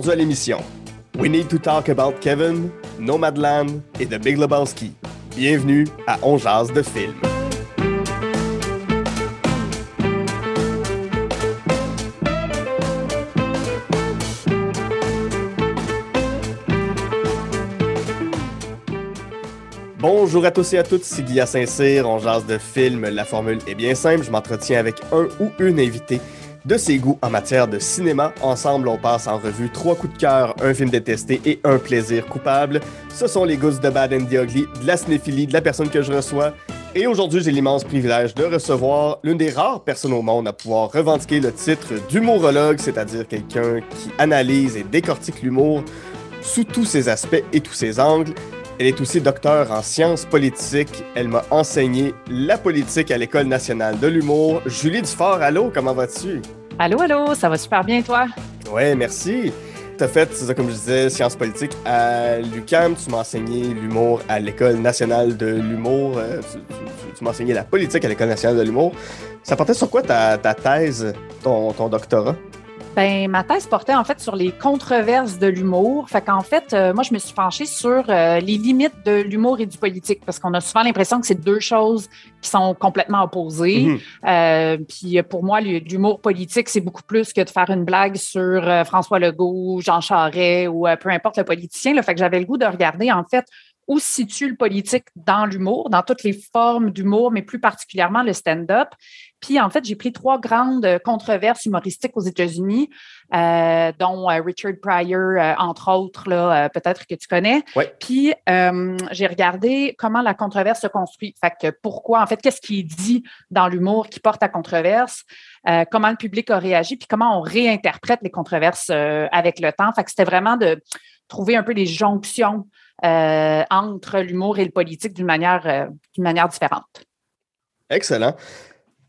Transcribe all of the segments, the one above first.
Aujourd'hui à l'émission, We Need to Talk About Kevin, Nomadland et The Big Lebowski. Bienvenue à On Jazz de film. Bonjour à tous et à toutes, c'est Guy Saint-Cyr, on jase de film. La formule est bien simple, je m'entretiens avec un ou une invitée de ses goûts en matière de cinéma. Ensemble, on passe en revue trois coups de cœur, un film détesté et un plaisir coupable. Ce sont les goûts de Bad and the Ugly, de la cinéphilie, de la personne que je reçois. Et aujourd'hui, j'ai l'immense privilège de recevoir l'une des rares personnes au monde à pouvoir revendiquer le titre d'humorologue, c'est-à-dire quelqu'un qui analyse et décortique l'humour sous tous ses aspects et tous ses angles. Elle est aussi docteur en sciences politiques. Elle m'a enseigné la politique à l'École nationale de l'humour. Julie Dufort, allô, comment vas-tu? Allô, allô, ça va super bien, toi? Ouais, merci. Tu as fait, ça, comme je disais, sciences politiques à l'UQAM. Tu m'as enseigné l'humour à l'École nationale de l'humour. Euh, tu, m'as enseigné la politique à l'École nationale de l'humour. Ça portait sur quoi ta, thèse, ton, ton doctorat? Ben, ma thèse portait en fait sur les controverses de l'humour. Fait qu'en fait, euh, moi, je me suis penchée sur euh, les limites de l'humour et du politique parce qu'on a souvent l'impression que c'est deux choses qui sont complètement opposées. Mhm. Euh, puis pour moi, l'humour politique, c'est beaucoup plus que de faire une blague sur François Legault, Jean Charest ou peu importe le politicien. Là. Fait que j'avais le goût de regarder en fait où se situe le politique dans l'humour, dans toutes les formes d'humour, mais plus particulièrement le stand-up. Puis, en fait, j'ai pris trois grandes controverses humoristiques aux États-Unis, euh, dont euh, Richard Pryor, euh, entre autres, là, peut-être que tu connais. Puis, j'ai regardé comment la controverse se construit. Fait que pourquoi, en fait, qu'est-ce qui est dit dans l'humour qui porte à controverse, comment le public a réagi, puis comment on réinterprète les controverses avec le temps. Fait que c'était vraiment de trouver un peu des jonctions euh, entre l'humour et le politique d'une manière, euh, manière différente. Excellent.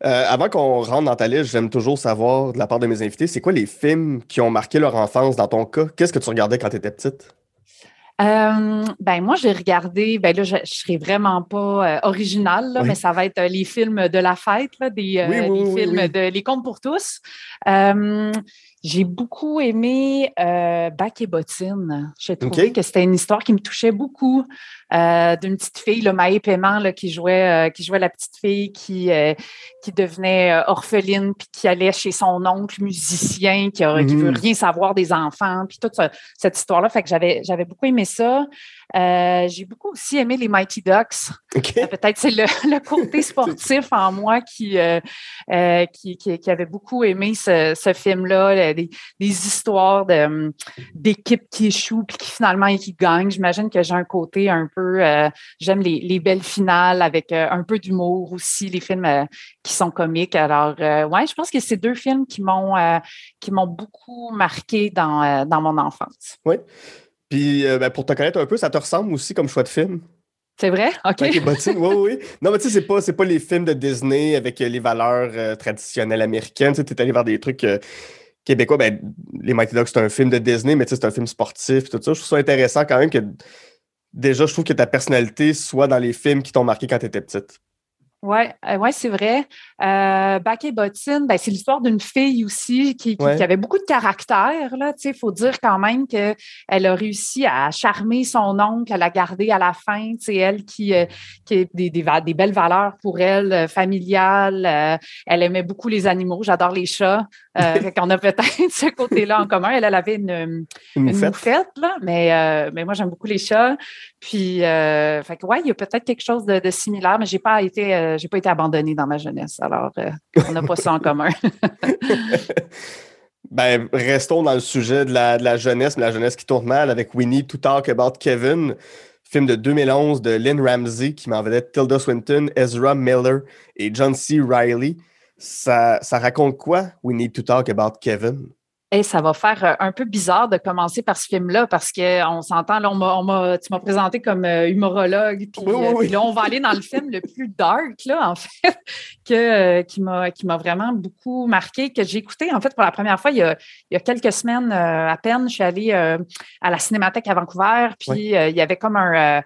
Euh, avant qu'on rentre dans ta liste, j'aime toujours savoir de la part de mes invités, c'est quoi les films qui ont marqué leur enfance dans ton cas? Qu'est-ce que tu regardais quand tu étais petite? ben moi, j'ai regardé, ben là, je, ne serai vraiment pas originale, mais ça va être les films de la fête, des, films de Les Contes pour tous. J'ai beaucoup aimé euh, Bac et Bottine. J'ai trouvé que c'était une histoire qui me touchait beaucoup euh, d'une petite fille, le Maë Paiement, là, qui jouait, euh, qui jouait la petite fille qui, qui devenait orpheline puis qui allait chez son oncle musicien qui, ne veut mmh. rien savoir des enfants puis toute cette histoire-là. Fait que j'avais, j'avais beaucoup aimé ça. Euh, j'ai beaucoup aussi aimé les Mighty Ducks. Euh, peut-être c'est le, côté sportif en moi qui, euh, qui, qui, avait beaucoup aimé ce, film-là, des, histoires de, d'équipes qui échouent puis qui finalement qui gagnent. J'imagine que j'ai un côté un peu, j'aime les, belles finales avec un peu d'humour aussi, les films qui sont comiques. Alors, ouais, je pense que c'est deux films qui m'ont, qui m'ont beaucoup marqué dans, dans mon enfance. Oui. Puis euh, ben, pour te connaître un peu, ça te ressemble aussi comme choix de film. C'est vrai? OK. oui, oui. Non, mais tu sais, c'est pas, pas les films de Disney avec euh, les valeurs euh, traditionnelles américaines. Tu es allé voir des trucs québécois. Ben, les Mighty Dogs, c'est un film de Disney, mais tu sais, c'est un film sportif tout ça. Je trouve ça intéressant quand même que déjà, je trouve que ta personnalité soit dans les films qui t'ont marqué quand tu étais petite. Oui, euh, ouais, c'est vrai. Euh, Bac et Bottine, ben, c'est l'histoire d'une fille aussi qui, qui, avait beaucoup de caractère. Il faut dire quand même qu'elle a réussi à charmer son oncle, à la garder à la fin. C'est elle qui, euh, qui a des, des, des, belles valeurs pour elle, euh, familiales. elle aimait beaucoup les animaux. J'adore les chats. On a peut-être ce côté-là en commun. Elle, elle avait une, une, moufette. là, mais, mais moi, j'aime beaucoup les chats. Puis, fait que, ouais, il y a peut-être quelque chose de, de similaire, mais j'ai pas été j'ai pas été abandonnée dans ma jeunesse. Alors, euh, on n'a pas ça en commun. ben, restons dans le sujet de la, jeunesse, mais la jeunesse qui tourne mal avec We Need to Talk About Kevin, film de 2011 de Lynn Ramsey qui m'en vedait Tilda Swinton, Ezra Miller et John C. Riley. Ça raconte quoi, We Need to Talk About Kevin? Ça va faire euh, un peu bizarre de commencer par ce film-là parce qu'on s'entend, là, on tu m'as présenté comme euh, humorologue, euh, puis, là, on va aller dans le film le plus dark, là, en fait, que, qui m'a vraiment beaucoup marqué, que j'ai écouté, en fait, pour la première fois il y a, quelques semaines à peine. Je suis allée à la Cinémathèque à Vancouver, puis il y avait comme un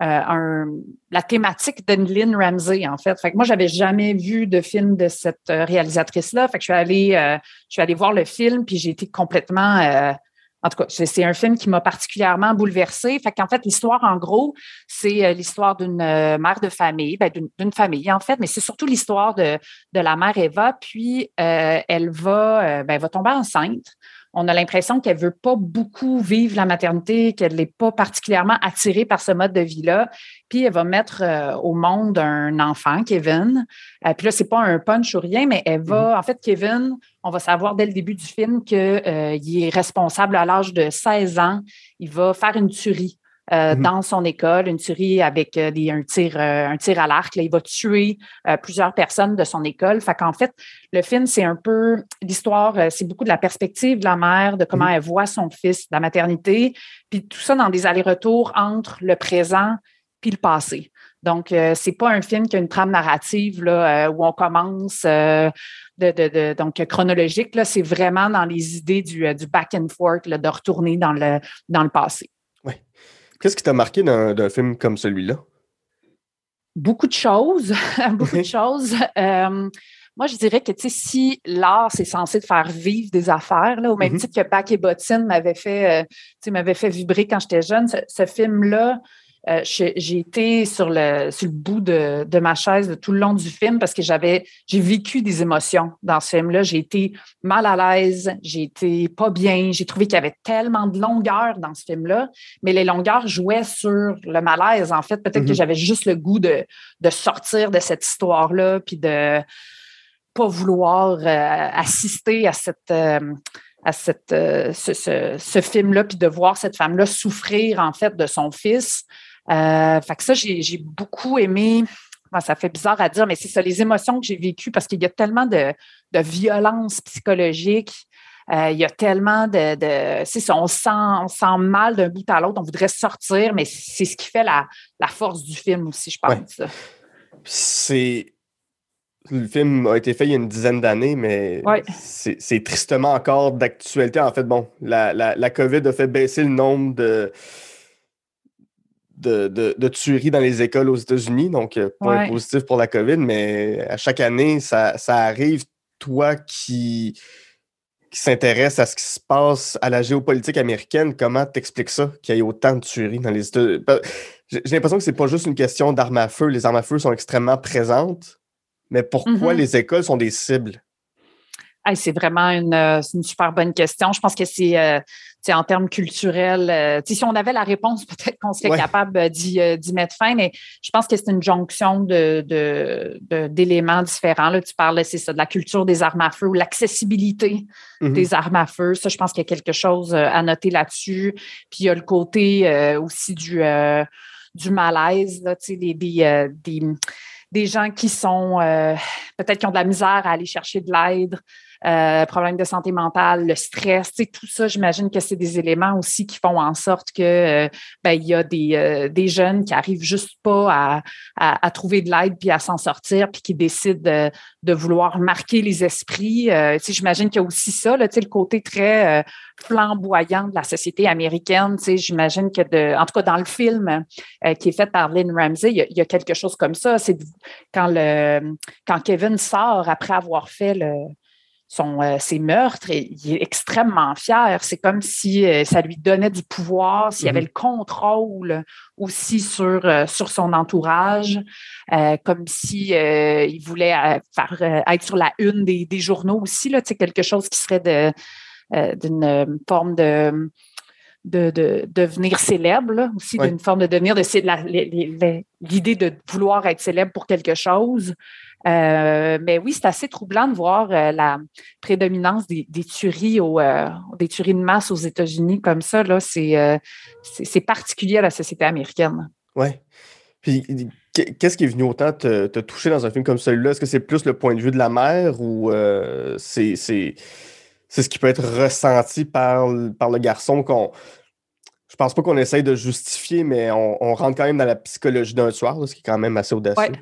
un, la thématique de Lynn Ramsey, en fait. Fait que moi, j'avais jamais vu de film de cette euh, réalisatrice-là. Fait que je suis allée, euh, je suis allée voir le film, puis j'ai été complètement en tout cas, c'est un film qui m'a particulièrement bouleversée. Fait fait, l'histoire, en gros, c'est euh, l'histoire d'une euh, mère de famille, ben, d'une famille, en fait, mais c'est surtout l'histoire de, la mère Eva. Puis, euh, elle, va, ben, elle va tomber enceinte on a l'impression qu'elle veut pas beaucoup vivre la maternité, qu'elle n'est pas particulièrement attirée par ce mode de vie-là. Puis elle va mettre euh, au monde un enfant, Kevin. Euh, puis là, c'est pas un punch ou rien, mais elle va, mm-hmm. en fait, Kevin, on va savoir dès le début du film qu'il euh, est responsable à l'âge de 16 ans. Il va faire une tuerie. Euh, mhm. dans son école, une tuerie avec euh, des, un, tir, euh, un tir à l'arc. Il va tuer plusieurs personnes de son école. Fait qu'en fait, le film, c'est un peu l'histoire, c'est beaucoup de la perspective de la mère, de comment mhm. elle voit son fils, de la maternité, puis tout ça dans des allers-retours entre le présent puis le passé. Donc, c'est pas un film qui a une trame narrative là, où on commence de, de, donc chronologique. Là, c'est vraiment dans les idées du, du back and forth, là, de retourner dans le, dans le passé. Qu'est-ce qui t'a marqué d'un film comme celui-là? Beaucoup de choses. beaucoup de choses. Euh, moi, je dirais que si l'art, c'est censé te faire vivre des affaires, là, au même mm-hmm. titre que Bac et Bottine m'avait fait, euh, m'avait fait vibrer quand j'étais jeune, ce film-là, euh, j'ai été sur le, sur le bout de, de, ma chaise tout le long du film parce que j'avais, j'ai vécu des émotions dans ce film-là. J'ai été mal à l'aise, j'ai été pas bien, j'ai trouvé qu'il y avait tellement de longueur dans ce film-là, mais les longueurs jouaient sur le malaise. En fait, peut-être que mm-hmm. j'avais juste le goût de, de sortir de cette histoire-là, puis de pas vouloir euh, assister à cette euh, à cette, ce, ce, ce film-là, puis de voir cette femme-là souffrir en fait de son fils. Euh, fait que ça, j'ai beaucoup aimé. ça fait bizarre à dire, mais c'est ça, les émotions que j'ai vécues parce qu'il y a tellement de, violence psychologique. Euh, il y a tellement de. de ça, on sent, on sent mal d'un bout à l'autre, on voudrait sortir, mais c'est ce qui fait la, force du film aussi, je pense. C'est. Le film a été fait il y a une dizaine d'années, mais c'est tristement encore d'actualité. En fait, bon, la, la, COVID a fait baisser le nombre de, de, tueries dans les écoles aux États-Unis, donc euh, pas positif pour la COVID, mais à chaque année, ça, arrive. Toi qui, qui s'intéresse à ce qui se passe à la géopolitique américaine, comment t'expliques ça, qu'il y ait autant de tueries dans les États-Unis? J'ai l'impression que c'est pas juste une question d'armes à feu. Les armes à feu sont extrêmement présentes, mais pourquoi mm-hmm. les écoles sont des cibles? c'est vraiment une, euh, une, super bonne question. Je pense que c'est euh, en termes culturels. Euh, si on avait la réponse, peut-être qu'on serait capable d'y mettre fin, mais je pense que c'est une jonction d'éléments de, de, différents. Là, tu parlais, c'est ça, de la culture des armes à feu ou l'accessibilité mm-hmm. des armes à feu. Ça, je pense qu'il y a quelque chose à noter là-dessus. Puis il y a le côté aussi du, du malaise, là, des, des, des, des gens qui sont peut-être qui ont de la misère à aller chercher de l'aide. Euh, problèmes de santé mentale, le stress, tout ça, j'imagine que c'est des éléments aussi qui font en sorte que euh, ben, il y a des, euh, des jeunes qui arrivent juste pas à, à, trouver de l'aide puis à s'en sortir puis qui décident de, de vouloir marquer les esprits. j'imagine qu'il y a aussi ça, là, le côté très flamboyant de la société américaine. J'imagine que, de, en tout cas, dans le film qui est fait par Lynn Ramsey, il y a, quelque chose comme ça. C'est quand, le, quand Kevin sort après avoir fait le, son, euh, ses meurtres, et il est extrêmement fier. C'est comme si euh, ça lui donnait du pouvoir, s'il y avait mhm. le contrôle aussi sur, euh, sur son entourage, comme si il voulait faire, être sur la une des, des journaux aussi, là, quelque chose qui serait de, d'une forme de de, de, devenir célèbre, aussi d'une forme de devenir de l'idée de vouloir être célèbre pour quelque chose. Euh, mais oui, c'est assez troublant de voir euh, la prédominance des, tueries au, euh, des tueries de masse aux États-Unis comme ça. Là, c'est, c'est, particulier à la société américaine. Oui. Puis qu'est-ce qui est venu autant te, toucher dans un film comme celui-là? Est-ce que c'est plus le point de vue de la mère ou c'est, c'est, ce qui peut être ressenti par, par le garçon qu'on. Je pense pas qu'on essaye de justifier, mais on, rentre quand même dans la psychologie d'un soir, ce qui est quand même assez audacieux.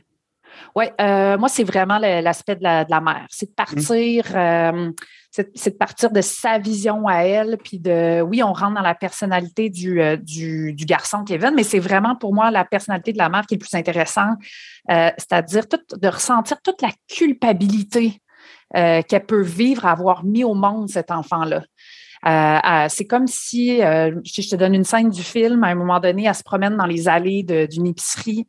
Oui, euh, moi, c'est vraiment l'aspect de la, de la mère. C'est de partir, euh, c'est de partir de sa vision à elle, puis de, oui, on rentre dans la personnalité du, euh, du, du, garçon Kevin, mais c'est vraiment pour moi la personnalité de la mère qui est le plus intéressant, c'est-à-dire de ressentir toute la culpabilité qu'elle peut vivre à avoir mis au monde cet enfant-là. C'est comme si, je te donne une scène du film, à un moment donné, elle se promène dans les allées d'une épicerie.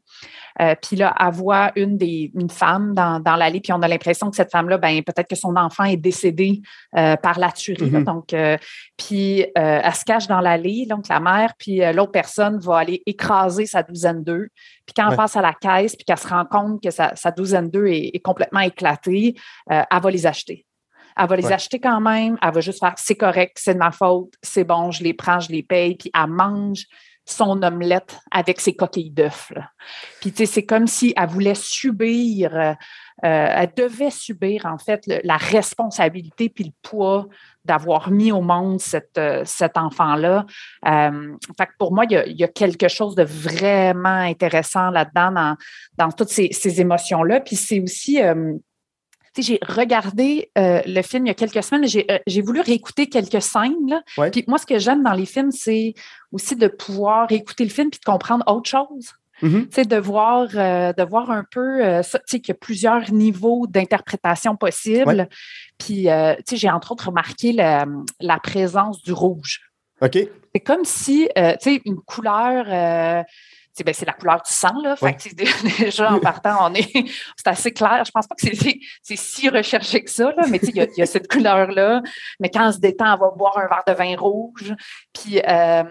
Euh, puis là, elle voit une des une femme dans, dans l'allée, puis on a l'impression que cette femme-là, ben peut-être que son enfant est décédé euh, par la tuerie. Mm-hmm. Donc, euh, puis elle se cache dans l'allée, donc la mère, puis l'autre personne va aller écraser sa douzaine d'œufs. Puis quand elle passe à la caisse, puis qu'elle se rend compte que sa, douzaine d'œufs est, complètement éclatée, elle va les acheter. Elle va les acheter quand même. Elle va juste faire c'est correct, c'est de ma faute, c'est bon, je les prends, je les paye, puis elle mange son omelette avec ses coquilles d'œufs. Puis, tu sais, c'est comme si elle voulait subir, euh, euh, elle devait subir, en fait, la responsabilité puis le poids d'avoir mis au monde euh, cet enfant-là. fait que pour moi, il y, a, quelque chose de vraiment intéressant là-dedans, dans, dans toutes ces, ces émotions-là. Puis c'est aussi j'ai regardé euh, le film il y a quelques semaines, j'ai, euh, j'ai voulu réécouter quelques scènes. Puis moi, ce que j'aime dans les films, c'est aussi de pouvoir réécouter le film puis de comprendre autre chose. Mm-hmm. De, voir, euh, de voir un peu qu'il y a plusieurs niveaux d'interprétation possibles. Puis j'ai entre autres remarqué la, la présence du rouge. OK. C'est comme si, tu sais, une couleur ben, c'est la couleur du sang. Là. Fait que, déjà, en partant, on est, c'est assez clair. Je pense pas que c'est, si recherché que ça, là, mais il y, a cette couleur-là. Mais quand elle se détend, elle va boire un verre de vin rouge. Puis, euh,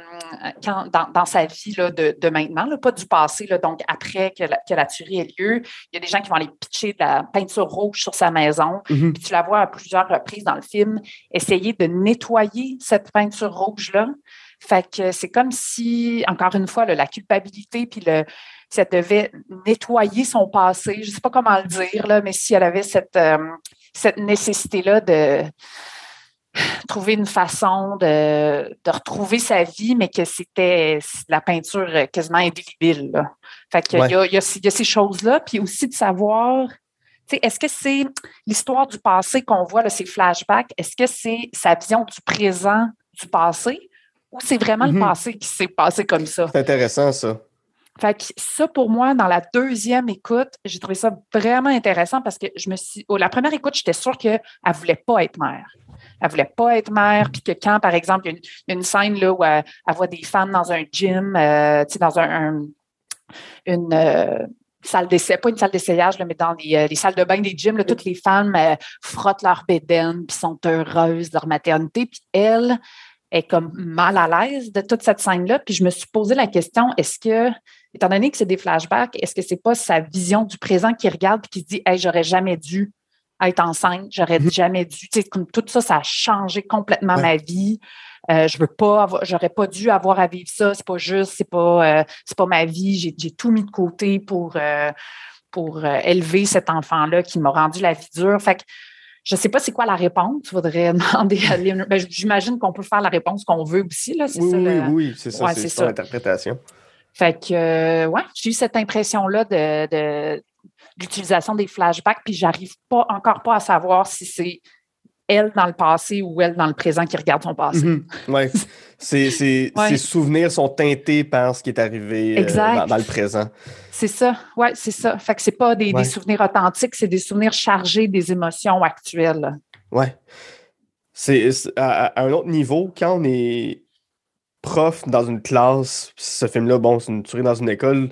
quand, dans, sa vie là, de, de maintenant, là, pas du passé, là, donc après que la, que la tuerie ait lieu, il y a des gens qui vont aller pitcher de la peinture rouge sur sa maison. Mm-hmm. Puis tu la vois à plusieurs reprises dans le film essayer de nettoyer cette peinture rouge-là. Fait que c'est comme si, encore une fois, la culpabilité, puis le, ça devait nettoyer son passé. Je ne sais pas comment le dire, là, mais si elle avait cette, euh, cette nécessité-là de trouver une façon de, retrouver sa vie, mais que c'était la peinture quasiment indélébile. Fait qu'il y, a, il y, a, ces choses-là, puis aussi de savoir est-ce que c'est l'histoire du passé qu'on voit, là, ces flashbacks, est-ce que c'est sa vision du présent du passé? Ou c'est vraiment le mhm. passé qui s'est passé comme ça? C'est intéressant, ça. Fait que ça, pour moi, dans la deuxième écoute, j'ai trouvé ça vraiment intéressant parce que je me suis. Oh, la première écoute, j'étais sûre qu'elle ne voulait pas être mère. Elle ne voulait pas être mère, puis que quand, par exemple, il y a une, scène là, où elle, voit des femmes dans un gym, euh, dans un, une. Euh, salle d'essai, pas une salle d'essayage, mais dans les, euh, salles de bain des gyms, toutes les femmes frottent leur bédaine, puis sont heureuses de leur maternité. Puis elle, est comme mal à l'aise de toute cette scène-là. Puis je me suis posé la question, est-ce que, étant donné que c'est des flashbacks, est-ce que c'est pas sa vision du présent qui regarde et qui se dit, hey, j'aurais jamais dû être enceinte, j'aurais mm-hmm. jamais dû, tu sais, comme tout ça, ça a changé complètement ma vie. Euh, je veux pas j'aurais pas dû avoir à vivre ça, c'est pas juste, c'est pas, euh, c'est pas ma vie, j'ai, tout mis de côté pour, euh, pour élever cet enfant-là qui m'a rendu la vie dure. Fait que je ne sais pas c'est quoi la réponse. Il faudrait demander à ben, J'imagine qu'on peut faire la réponse qu'on veut aussi. Là. Oui, oui, oui, c'est ça, c'est ça l'interprétation. Fait que, euh, ouais, j'ai eu cette impression-là de, l'utilisation des flashbacks, puis j'arrive pas encore pas à savoir si c'est elle dans le passé ou elle dans le présent qui regarde son passé. Oui. Ses, souvenirs sont teintés par ce qui est arrivé euh, dans, le présent. C'est ça, oui, c'est ça. Fait que c'est pas des, souvenirs authentiques, c'est des souvenirs chargés des émotions actuelles. Oui. C'est à, un autre niveau, quand on est prof dans une classe, ce film-là, bon, c'est une tuerie dans une école,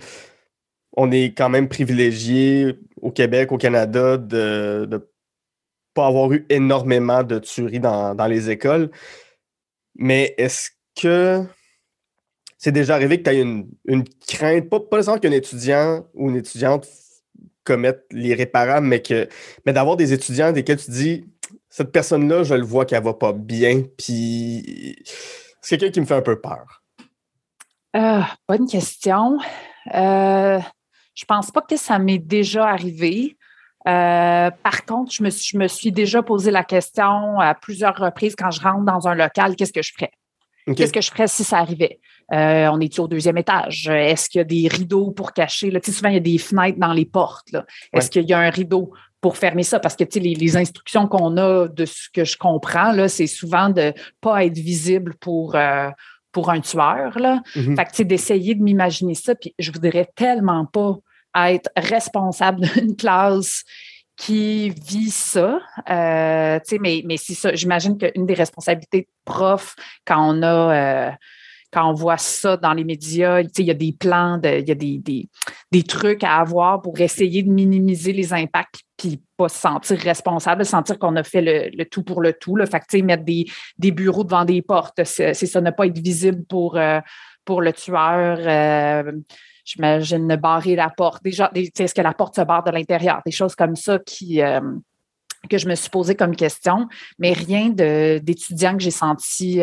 on est quand même privilégié au Québec, au Canada, de pas avoir eu énormément de tueries dans, dans les écoles. Mais est-ce que c'est déjà arrivé que tu as une, une crainte, pas, pas nécessairement qu'un étudiant ou une étudiante commette l'irréparable, mais que mais d'avoir des étudiants desquels tu dis cette personne-là, je le vois qu'elle va pas bien, puis c'est quelqu'un qui me fait un peu peur. Euh, bonne question. Euh, je pense pas que ça m'est déjà arrivé. Euh, par contre, je me, je me, suis déjà posé la question à plusieurs reprises quand je rentre dans un local, qu'est-ce que je ferais? Qu'est-ce que je ferais si ça arrivait? Euh, on est au deuxième étage? Est-ce qu'il y a des rideaux pour cacher? Là? Tu sais, souvent, il y a des fenêtres dans les portes. Est-ce qu'il y a un rideau pour fermer ça? Parce que tu sais, les, les instructions qu'on a de ce que je comprends, là, c'est souvent de ne pas être visible pour, euh, pour un tueur. Là. Mm-hmm. Fait que d'essayer de m'imaginer ça, puis je voudrais tellement pas être responsable d'une classe qui vit ça. Euh, mais mais c'est ça. J'imagine qu'une des responsabilités de prof, quand on a. Euh, quand on voit ça dans les médias, il y a des plans, il y a des, des, trucs à avoir pour essayer de minimiser les impacts puis pas se sentir responsable, sentir qu'on a fait le, tout pour le tout. Fait que, mettre des, des, bureaux devant des portes, c'est ça, ne pas être visible pour, euh, pour le tueur. Euh, j'imagine barrer la porte. Déjà, est-ce que la porte se barre de l'intérieur? Des choses comme ça qui, euh, que je me suis posé comme question, mais rien d'étudiants que j'ai senti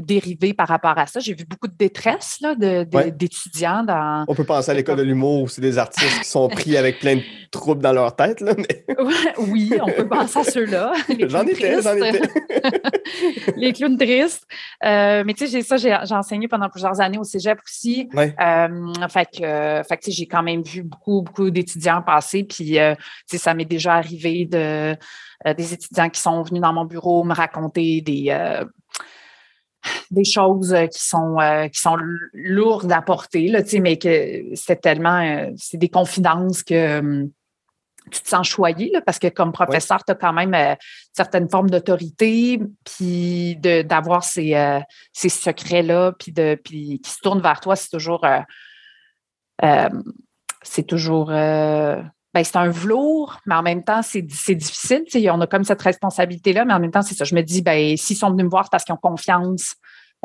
dérivé par rapport à ça. J'ai vu beaucoup de détresse d'étudiants dans. On peut penser à l'école de l'humour où c'est des artistes qui sont pris avec plein de troubles dans leur tête. Là, oui, on peut penser à ceux-là. J'en étais, j'en étais. les clowns tristes. Euh, mais tu sais, ça, j'ai enseigné pendant plusieurs années au cégep aussi. Euh, fait que, fait que j'ai quand même vu beaucoup, beaucoup d'étudiants passer. Puis, euh, ça m'est déjà arrivé de des étudiants qui sont venus dans mon bureau me raconter des, des choses euh, qui sont euh, qui sont lourdes à porter, là, mais que c'est tellement euh, c'est des confidences que hum, tu te sens choyé là, parce que comme professeur, tu as quand même certaines formes d'autorité, puis d'avoir ces, ces secrets-là, puis de puis qui se tournent vers toi, c'est toujours c'est toujours c'est un velours, mais en même temps, c'est difficile. On a comme cette responsabilité-là, mais en même temps, c'est ça. Je me dis, ben, s'ils sont venus me voir, c'est parce qu'ils ont confiance.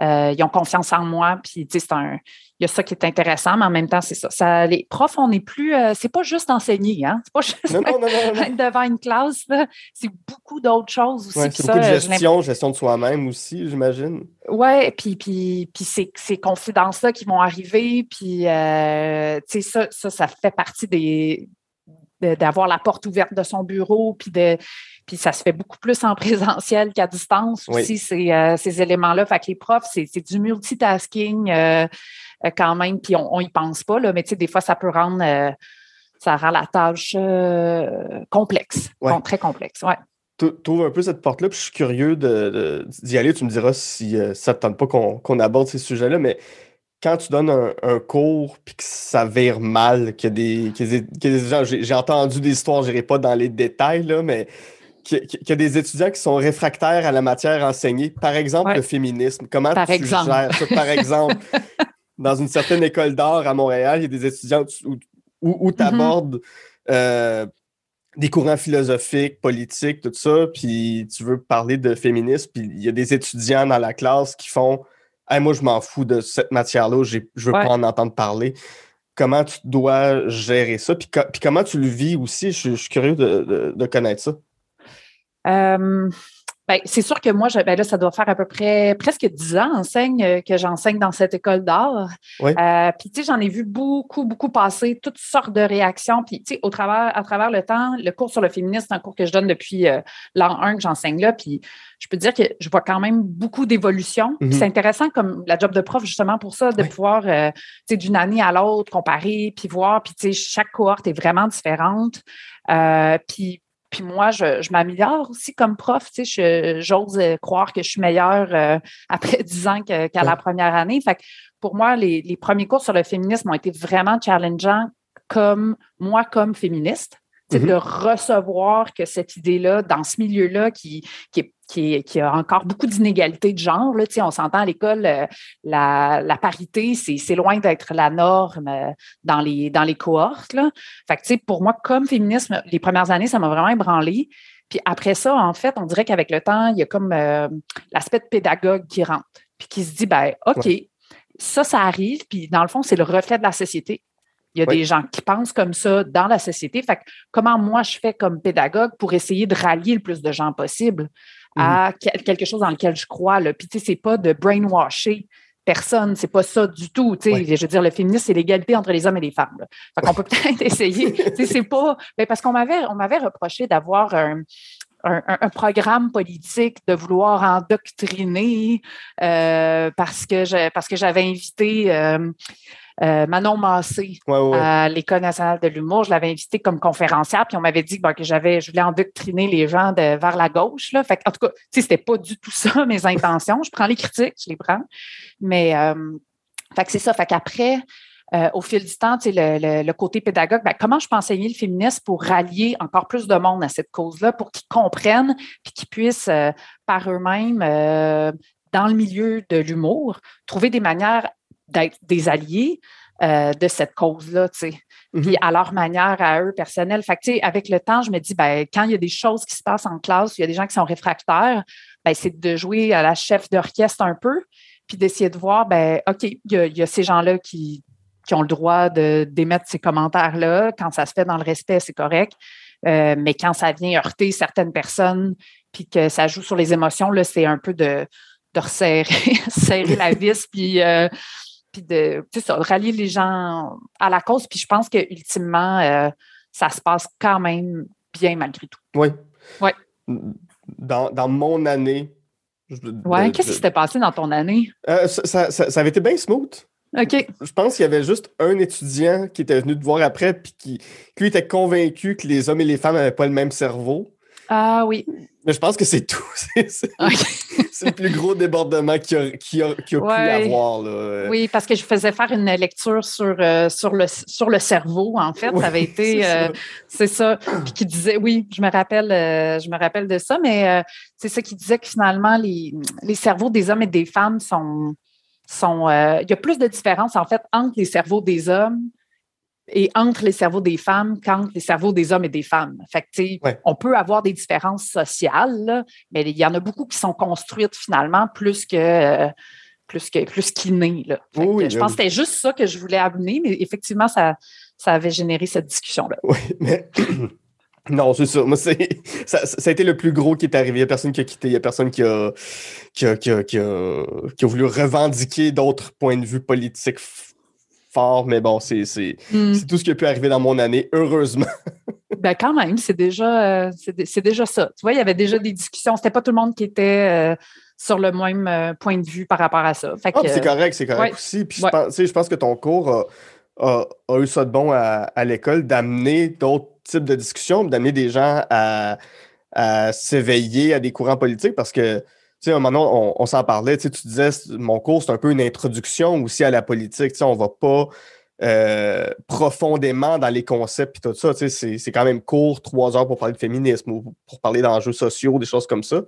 Euh, ils ont confiance en moi. Puis, c'est un. Il y a ça qui est intéressant, mais en même temps, c'est ça. ça. Les profs, on n'est plus. Euh, c'est pas juste enseigner, hein? C'est pas juste être devant une classe. C'est beaucoup d'autres choses aussi. c'est beaucoup de gestion, gestion de soi-même aussi, j'imagine. Oui, puis, puis, puis ces, ces confidences-là qui vont arriver, puis, euh, tu sais, ça, ça, ça fait partie des, d'avoir la porte ouverte de son bureau, puis de puis ça se fait beaucoup plus en présentiel qu'à distance aussi, euh, ces, éléments-là. Fait que les profs, c'est du multitasking euh, euh, quand même, puis on n'y pense pas, là, mais tu sais, des fois, ça peut rendre ça rend la tâche complexe, très complexe. Ouais. Tu ouvres un peu cette porte-là, puis je suis curieux d'y aller. Tu me diras si ça ne te tente pas qu'on aborde ces sujets-là, mais quand tu donnes un, cours puis que ça vire mal, que des, gens, j'ai entendu des histoires, je n'irai pas dans les détails, là, mais qu'il y a des étudiants qui sont réfractaires à la matière enseignée. Par exemple, le féminisme. Comment tu gères ça? Par exemple, dans une certaine école d'art à Montréal, il y a des étudiants où, tu abordes mm-hmm. euh, des courants philosophiques, politiques, tout ça, puis tu veux parler de féminisme, puis il y a des étudiants dans la classe qui font moi, je m'en fous de cette matière-là, je veux pas en entendre parler. Comment tu dois gérer ça? Puis, comment tu le vis aussi? Je, suis curieux de, connaître ça. Euh, ben, c'est sûr que moi, ben là, ça doit faire à peu près presque dix ans enseigne, euh, que j'enseigne dans cette école d'art. Euh, puis, tu sais, j'en ai vu beaucoup, beaucoup passer, toutes sortes de réactions. Puis, tu sais, au travers, à travers le temps, le cours sur le féminisme, c'est un cours que je donne depuis l'an 1 que j'enseigne là. Puis, je peux dire que je vois quand même beaucoup d'évolution. Mm-hmm. C'est intéressant comme la job de prof, justement, pour ça, de pouvoir, tu sais, d'une année à l'autre, comparer, puis voir. Puis, tu sais, chaque cohorte est vraiment différente. puis, puis moi, je, m'améliore aussi comme prof. Tu sais, j'ose euh, croire que je suis meilleure euh, après dix ans qu'à la première année. Fait que pour moi, les, premiers cours sur le féminisme ont été vraiment challengeants comme moi, comme féministe. De recevoir que cette idée-là, dans ce milieu-là, qui, qui est qui, a encore beaucoup d'inégalités de genre. Là. On s'entend à l'école, euh, la, parité, c'est loin d'être la norme euh, dans les, dans les cohortes. Là. Fait que, pour moi, comme féminisme, les premières années, ça m'a vraiment ébranlé. Puis après ça, en fait, on dirait qu'avec le temps, il y a comme euh, l'aspect de pédagogue qui rentre, puis qui se dit, ben OK, ça, ça arrive, puis dans le fond, c'est le reflet de la société. Il y a des gens qui pensent comme ça dans la société. Fait que comment moi je fais comme pédagogue pour essayer de rallier le plus de gens possible? à mhm. quelque chose dans lequel je crois. Là. Puis, tu sais, c'est pas de brainwasher personne, c'est pas ça du tout. Tu sais, Je veux dire, le féminisme, c'est l'égalité entre les hommes et les femmes. Fait qu'on peut peut-être essayer. c'est pas. Ben, parce qu'on m'avait, on m'avait reproché d'avoir un, un, programme politique, de vouloir endoctriner euh, parce que parce que j'avais invité euh, euh, Manon Massé à l'École nationale de l'humour. Je l'avais invité comme conférencière, puis on m'avait dit que j'avais, je voulais endoctriner les gens de, vers la gauche. Là. Fait en tout cas, c'était pas du tout ça mes intentions. Je prends les critiques, je les prends. Mais fait que c'est ça. Fait qu'après, euh, au fil du temps, le, le, côté pédagogue, ben, comment je peux enseigner le féminisme pour rallier encore plus de monde à cette cause-là, pour qu'ils comprennent et qu'ils puissent euh, par eux-mêmes, euh, dans le milieu de l'humour, trouver des manières d'être des alliés de cette cause-là, tu sais. Mm-hmm. Puis à leur manière, à eux, personnels. Fait que, avec le temps, je me dis, ben, quand il y a des choses qui se passent en classe, il y a des gens qui sont réfractaires, ben, c'est de jouer à la chef d'orchestre un peu, puis d'essayer de voir, ben, OK, il y, a ces gens-là qui, qui ont le droit d'émettre ces commentaires-là. Quand ça se fait dans le respect, c'est correct. Euh, mais quand ça vient heurter certaines personnes, puis que ça joue sur les émotions, là, c'est un peu de, de resserrer serrer la vis, puis, euh, puis de ça, rallier les gens à la cause. Puis je pense que ultimement, euh, ça se passe quand même bien malgré tout. Oui. Oui. Dans, dans mon année. Oui, qu'est-ce qui s'était passé dans ton année? ça, ça, avait été bien smooth. OK. Je pense qu'il y avait juste un étudiant qui était venu te voir après, puis qui, lui était convaincu que les hommes et les femmes n'avaient pas le même cerveau. Ah oui. Mais je pense que c'est tout. c'est le plus gros débordement qu'il y a, pu avoir. Là. Oui, parce que je faisais faire une lecture sur, euh, sur, le, sur le cerveau, en fait. ça avait été. C'est ça. Euh, puis qui disait, oui, je me rappelle, euh, je me rappelle de ça, mais c'est ça qui disait que finalement, les, les cerveaux des hommes et des femmes sont sont. Euh, il y a plus de différence, en fait, entre les cerveaux des hommes et entre les cerveaux des femmes qu'entre les cerveaux des hommes et des femmes. Fait que, on peut avoir des différences sociales, mais il y en a beaucoup qui sont construites finalement plus que. plus que plus qu'innées. je pense que c'était juste ça que je voulais amener, mais effectivement, ça, ça avait généré cette discussion-là. Oui, mais non, c'est ça. Moi, c'est, ça, ça, a été le plus gros qui est arrivé. Il n'y a personne qui a quitté. Il n'y a personne qui a, qui a, qui a, qui a, voulu revendiquer d'autres points de vue politiques Mais bon, c'est, hmm. c'est tout ce qui a pu arriver dans mon année, heureusement. ben, quand même, c'est déjà, euh, c'est, déjà ça. Tu vois, il y avait déjà des discussions. C'était pas tout le monde qui était. Euh, sur le même euh, point de vue par rapport à ça. Ah, c'est correct, c'est correct aussi. Puis je, pense, je pense que ton cours a, a, eu ça de bon à, à l'école d'amener d'autres type de discussion, d'amener des gens à, s'éveiller à des courants politiques parce que, tu sais, un moment, on, s'en parlait, tu disais, mon cours, c'est un peu une introduction aussi à la politique, tu sais, on va pas euh, profondément dans les concepts et tout ça, tu sais, c'est quand même court, trois heures pour parler de féminisme ou pour parler d'enjeux sociaux, des choses comme ça.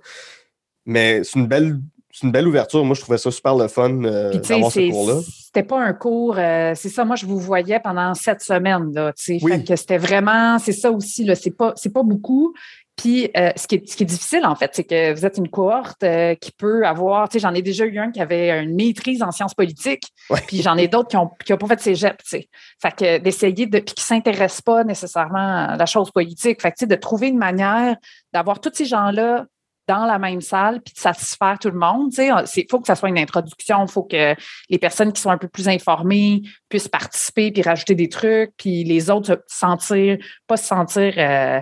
Mais c'est une belle c'est une belle ouverture. Moi, je trouvais ça super le fun euh, d'avoir ce cours-là. C'était pas un cours, euh, c'est ça, moi, je vous voyais pendant sept semaines. Là, oui. que c'était vraiment, c'est ça aussi, là, c'est pas, c'est pas beaucoup. Puis, euh, ce, qui est, ce qui est difficile, en fait, c'est que vous êtes une cohorte qui peut avoir, tu sais, j'en ai déjà eu un qui avait une maîtrise en sciences politiques, puis j'en ai d'autres qui n'ont qui ont pas fait de cégep, tu sais. Fait que d'essayer de, puis qui s'intéressent pas nécessairement à la chose politique. Fait que, tu sais, de trouver une manière d'avoir tous ces gens-là dans la même salle puis de satisfaire tout le monde. Il faut que ça soit une introduction, il faut que les personnes qui sont un peu plus informées puissent participer puis rajouter des trucs, puis les autres se sentir, pas se sentir euh,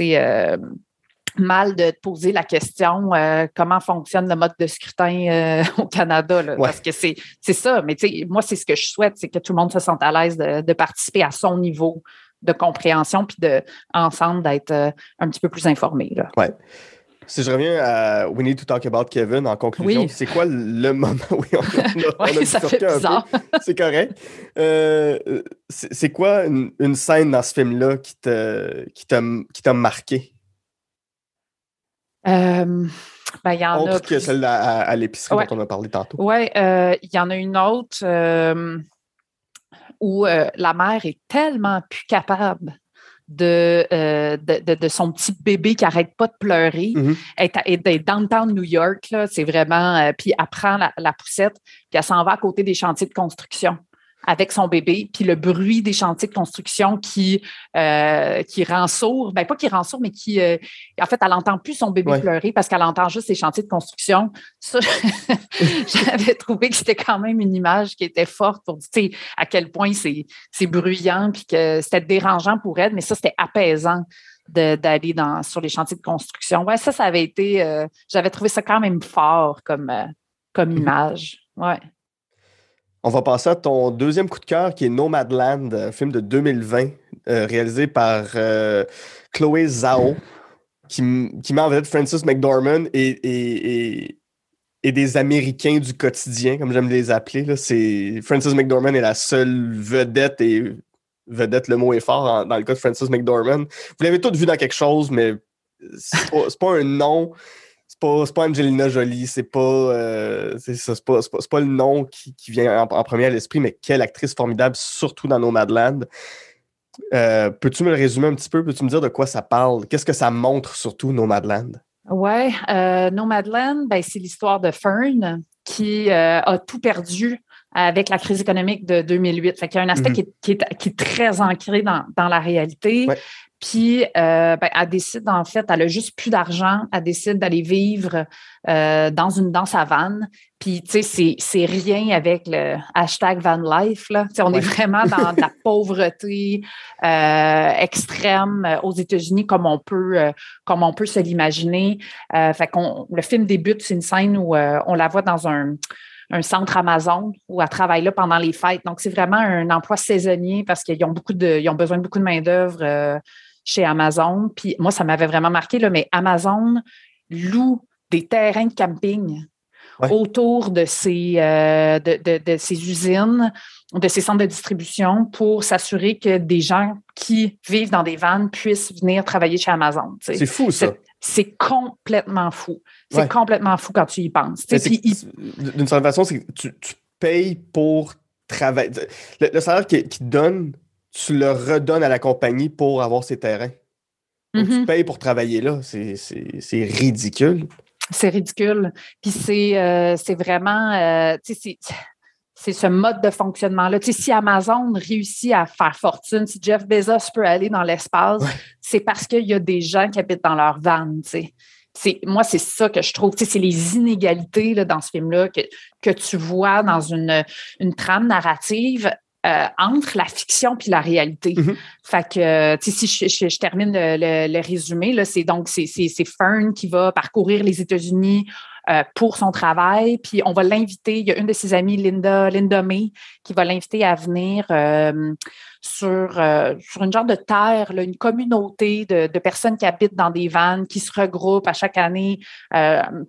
euh, mal de te poser la question euh, comment fonctionne le mode de scrutin au Canada. Parce que c'est ça. Mais moi, c'est ce que je souhaite, c'est que tout le monde se sente à l'aise de, de, participer à son niveau de compréhension puis de ensemble d'être un petit peu plus informé. Oui. Si je reviens à We Need to Talk About Kevin en conclusion, c'est quoi le moment. Oui, on, a, ça fait bizarre. C'est correct. Euh, c'est quoi une, scène dans ce film-là qui t'a marqué? Euh, ben, y en autre a que celle à, l'épicerie dont on a parlé tantôt. Oui, euh, il y en a une autre où la mère est tellement plus capable euh, de, de, son petit bébé qui arrête pas de pleurer. Mm est, downtown New York, c'est vraiment. Euh, puis elle prend la, la poussette, puis elle s'en va à côté des chantiers de construction avec son bébé, puis le bruit des chantiers de construction qui, euh, qui rend sourd, ben pas qui rend sourd, mais qui, euh, en fait, elle n'entend plus son bébé pleurer parce qu'elle entend juste les chantiers de construction. Ça, j'avais trouvé que c'était quand même une image qui était forte pour dire à quel point c'est bruyant, puis que c'était dérangeant pour elle, mais ça, c'était apaisant d'aller dans sur les chantiers de construction. Ouais, ça, ça avait été, euh, j'avais trouvé ça quand même fort comme, comme mm-hmm. image. Ouais. On va passer à ton deuxième coup de cœur qui est Nomadland, un film de 2020 euh, réalisé par euh, Chloé Zhao qui, met en vedette Francis McDormand et, des Américains du quotidien, comme j'aime les appeler. C'est Francis McDormand est la seule vedette et vedette, le mot est fort dans le cas de Francis McDormand. Vous l'avez tous vu dans quelque chose, mais c'est pas, pas, un nom. C'est pas, pas Angelina Jolie, c'est pas, euh, c'est pas, pas, le nom qui, vient en, premier à l'esprit, mais quelle actrice formidable, surtout dans Nomadland. Euh, Peux-tu me le résumer un petit peu? Peux-tu me dire de quoi ça parle? Qu'est-ce que ça montre surtout, Nomadland? Oui, euh, Nomadland, ben, c'est l'histoire de Fern qui euh, a tout perdu avec la crise économique de 2008. Fait qu'il y a un aspect mm-hmm. qui, est, qui, est, très ancré dans, dans la réalité. Puis, euh, ben, elle décide, en fait, elle a juste plus d'argent, elle décide d'aller vivre euh, dans une danse à vanne. Puis, tu sais, c'est rien avec le hashtag van life, là. on est vraiment dans de la pauvreté euh, extrême aux États-Unis, comme on peut, comme on peut se l'imaginer. fait qu'on, le film débute, c'est une scène où on la voit dans un un centre Amazon où elle travaille là pendant les fêtes. Donc, c'est vraiment un emploi saisonnier parce qu'ils ont beaucoup de, ils ont besoin de beaucoup de main-d'œuvre chez Amazon. Puis moi, ça m'avait vraiment marqué, là, mais Amazon loue des terrains de camping autour de ces, euh, de, ces usines, de ces centres de distribution pour s'assurer que des gens qui vivent dans des vannes puissent venir travailler chez Amazon. C'est fou, ça. C'est complètement fou. C'est complètement fou quand tu y penses. D'une certaine façon, c'est que tu, payes pour travailler. Le, salaire qui, qui donne tu le redonnes à la compagnie pour avoir ses terrains. Donc, tu mm-hmm. payes pour travailler là. C'est ridicule. C'est ridicule. Puis c'est euh, vraiment. Euh, c'est ce mode de fonctionnement-là. si Amazon réussit à faire fortune, si Jeff Bezos peut aller dans l'espace, c'est parce qu'il y a des gens qui habitent dans leur van. Moi, c'est ça que je trouve. C'est les inégalités là, dans ce film-là que, que tu vois dans une, une trame narrative euh, entre la fiction puis la réalité. Mm-hmm. Fait que, si je, termine le, résumé, c'est donc c'est Fern qui va parcourir les États-Unis euh, pour son travail, puis on va l'inviter. Il y a une de ses amies, Linda, Linda May, qui va l'inviter à venir euh, sur, sur une genre de terre, une communauté de, personnes qui habitent dans des vannes, qui se regroupent à chaque année,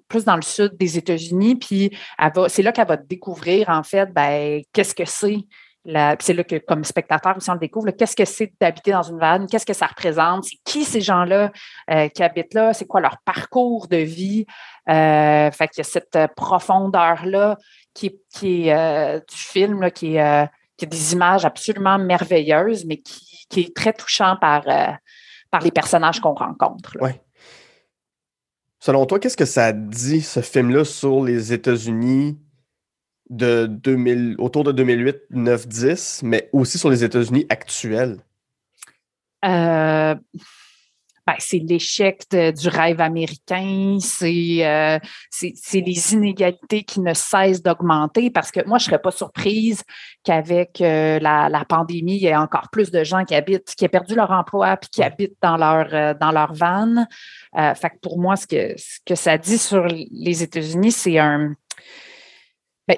plus dans le sud des États-Unis. Puis c'est là qu'elle va découvrir, en fait, ben, qu'est-ce que c'est c'est là que, comme spectateur on le découvre, qu'est-ce que c'est d'habiter dans une vanne, qu'est-ce que ça représente, c'est qui ces gens-là euh, qui habitent là, c'est quoi leur parcours de vie. Euh, fait qu'il y a cette euh, profondeur-là qui, est euh, du film, qui, est, a des images absolument merveilleuses, mais qui, est très touchant par, par les personnages qu'on rencontre. Oui. Selon toi, qu'est-ce que ça dit, ce film-là, sur les États-Unis de 2000, autour de 2008, 9, 10, mais aussi sur les États-Unis actuels? Euh, ben, c'est l'échec du rêve américain, euh, c'est les inégalités qui ne cessent d'augmenter parce que moi, je ne serais pas surprise qu'avec euh, la, pandémie, il y ait encore plus de gens qui habitent, qui aient perdu leur emploi puis qui habitent dans leur, dans leur van. fait que pour moi, ce que, ce que ça dit sur les États-Unis, c'est un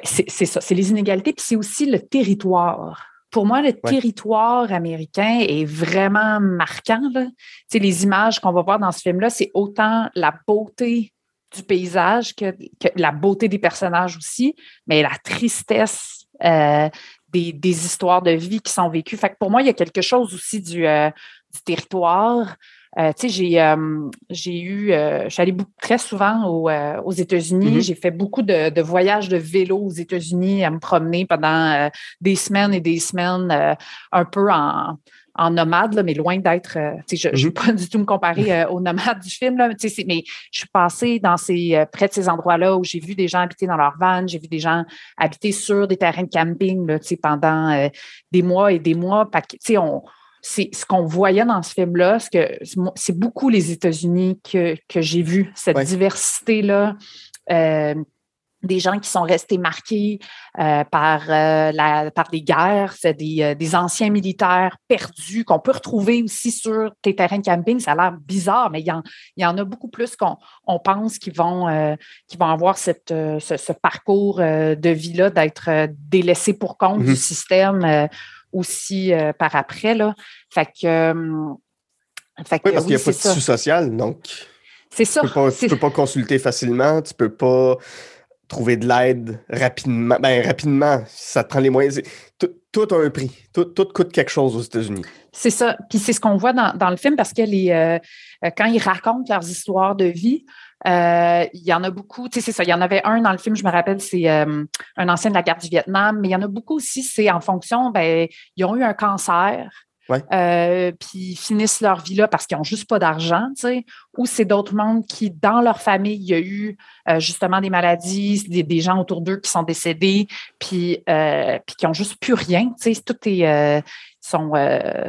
c'est ça, c'est les inégalités, puis c'est aussi le territoire. Pour moi, le territoire américain est vraiment marquant. Là. Les images qu'on va voir dans ce film-là, c'est autant la beauté du paysage que, la beauté des personnages aussi, mais la tristesse euh, des, histoires de vie qui sont vécues. Fait que pour moi, il y a quelque chose aussi du, euh, du territoire. Euh, tu sais, j'ai, euh, j'ai eu, euh, je suis allée très souvent aux États-Unis. Mm-hmm. J'ai fait beaucoup de, voyages de vélo aux États-Unis à me promener pendant des semaines et des semaines, un peu en, en nomade, mais loin d'être. je ne mm-hmm. pas du tout me comparer aux nomades du film, là, mais je suis passée dans ces, près de ces endroits-là où j'ai vu des gens habiter dans leur van, j'ai vu des gens habiter sur des terrains de camping là, pendant des mois et des mois. On, c'est ce qu'on voyait dans ce film-là, c'est beaucoup les États-Unis que, j'ai vu, cette diversité-là. Euh, des gens qui sont restés marqués euh, par, euh, la, par des guerres, c'est des, anciens militaires perdus qu'on peut retrouver aussi sur tes terrains de camping. Ça a l'air bizarre, mais il y en, a beaucoup plus qu'on on pense qui vont, qui vont avoir cette, ce, parcours de vie-là, d'être délaissés pour compte du mm-hmm. système aussi euh, par après. Là. Fait que. Euh, fait que oui, parce qu'il n'y a pas de tissu social, donc. C'est ça. Tu ne peux, pas consulter facilement, tu peux pas. trouver de l'aide rapidement. Ben, rapidement, ça te prend les moyens. Tout, a un prix. Tout, coûte quelque chose aux États-Unis. C'est ça. Puis c'est ce qu'on voit dans, le film parce que les, euh, quand ils racontent leurs histoires de vie, euh, il y en a beaucoup, tu sais, c'est ça. Il y en avait un dans le film, je me rappelle, c'est euh, un ancien de la guerre du Vietnam, mais il y en a beaucoup aussi, c'est en fonction, ben, ils ont eu un cancer. Euh, puis finissent leur vie là parce qu'ils n'ont juste pas d'argent, tu sais, ou c'est d'autres mondes qui, dans leur famille, il y a eu justement des maladies, des, gens autour d'eux qui sont décédés, puis, puis qui n'ont juste plus rien, tu sais, tout est, sont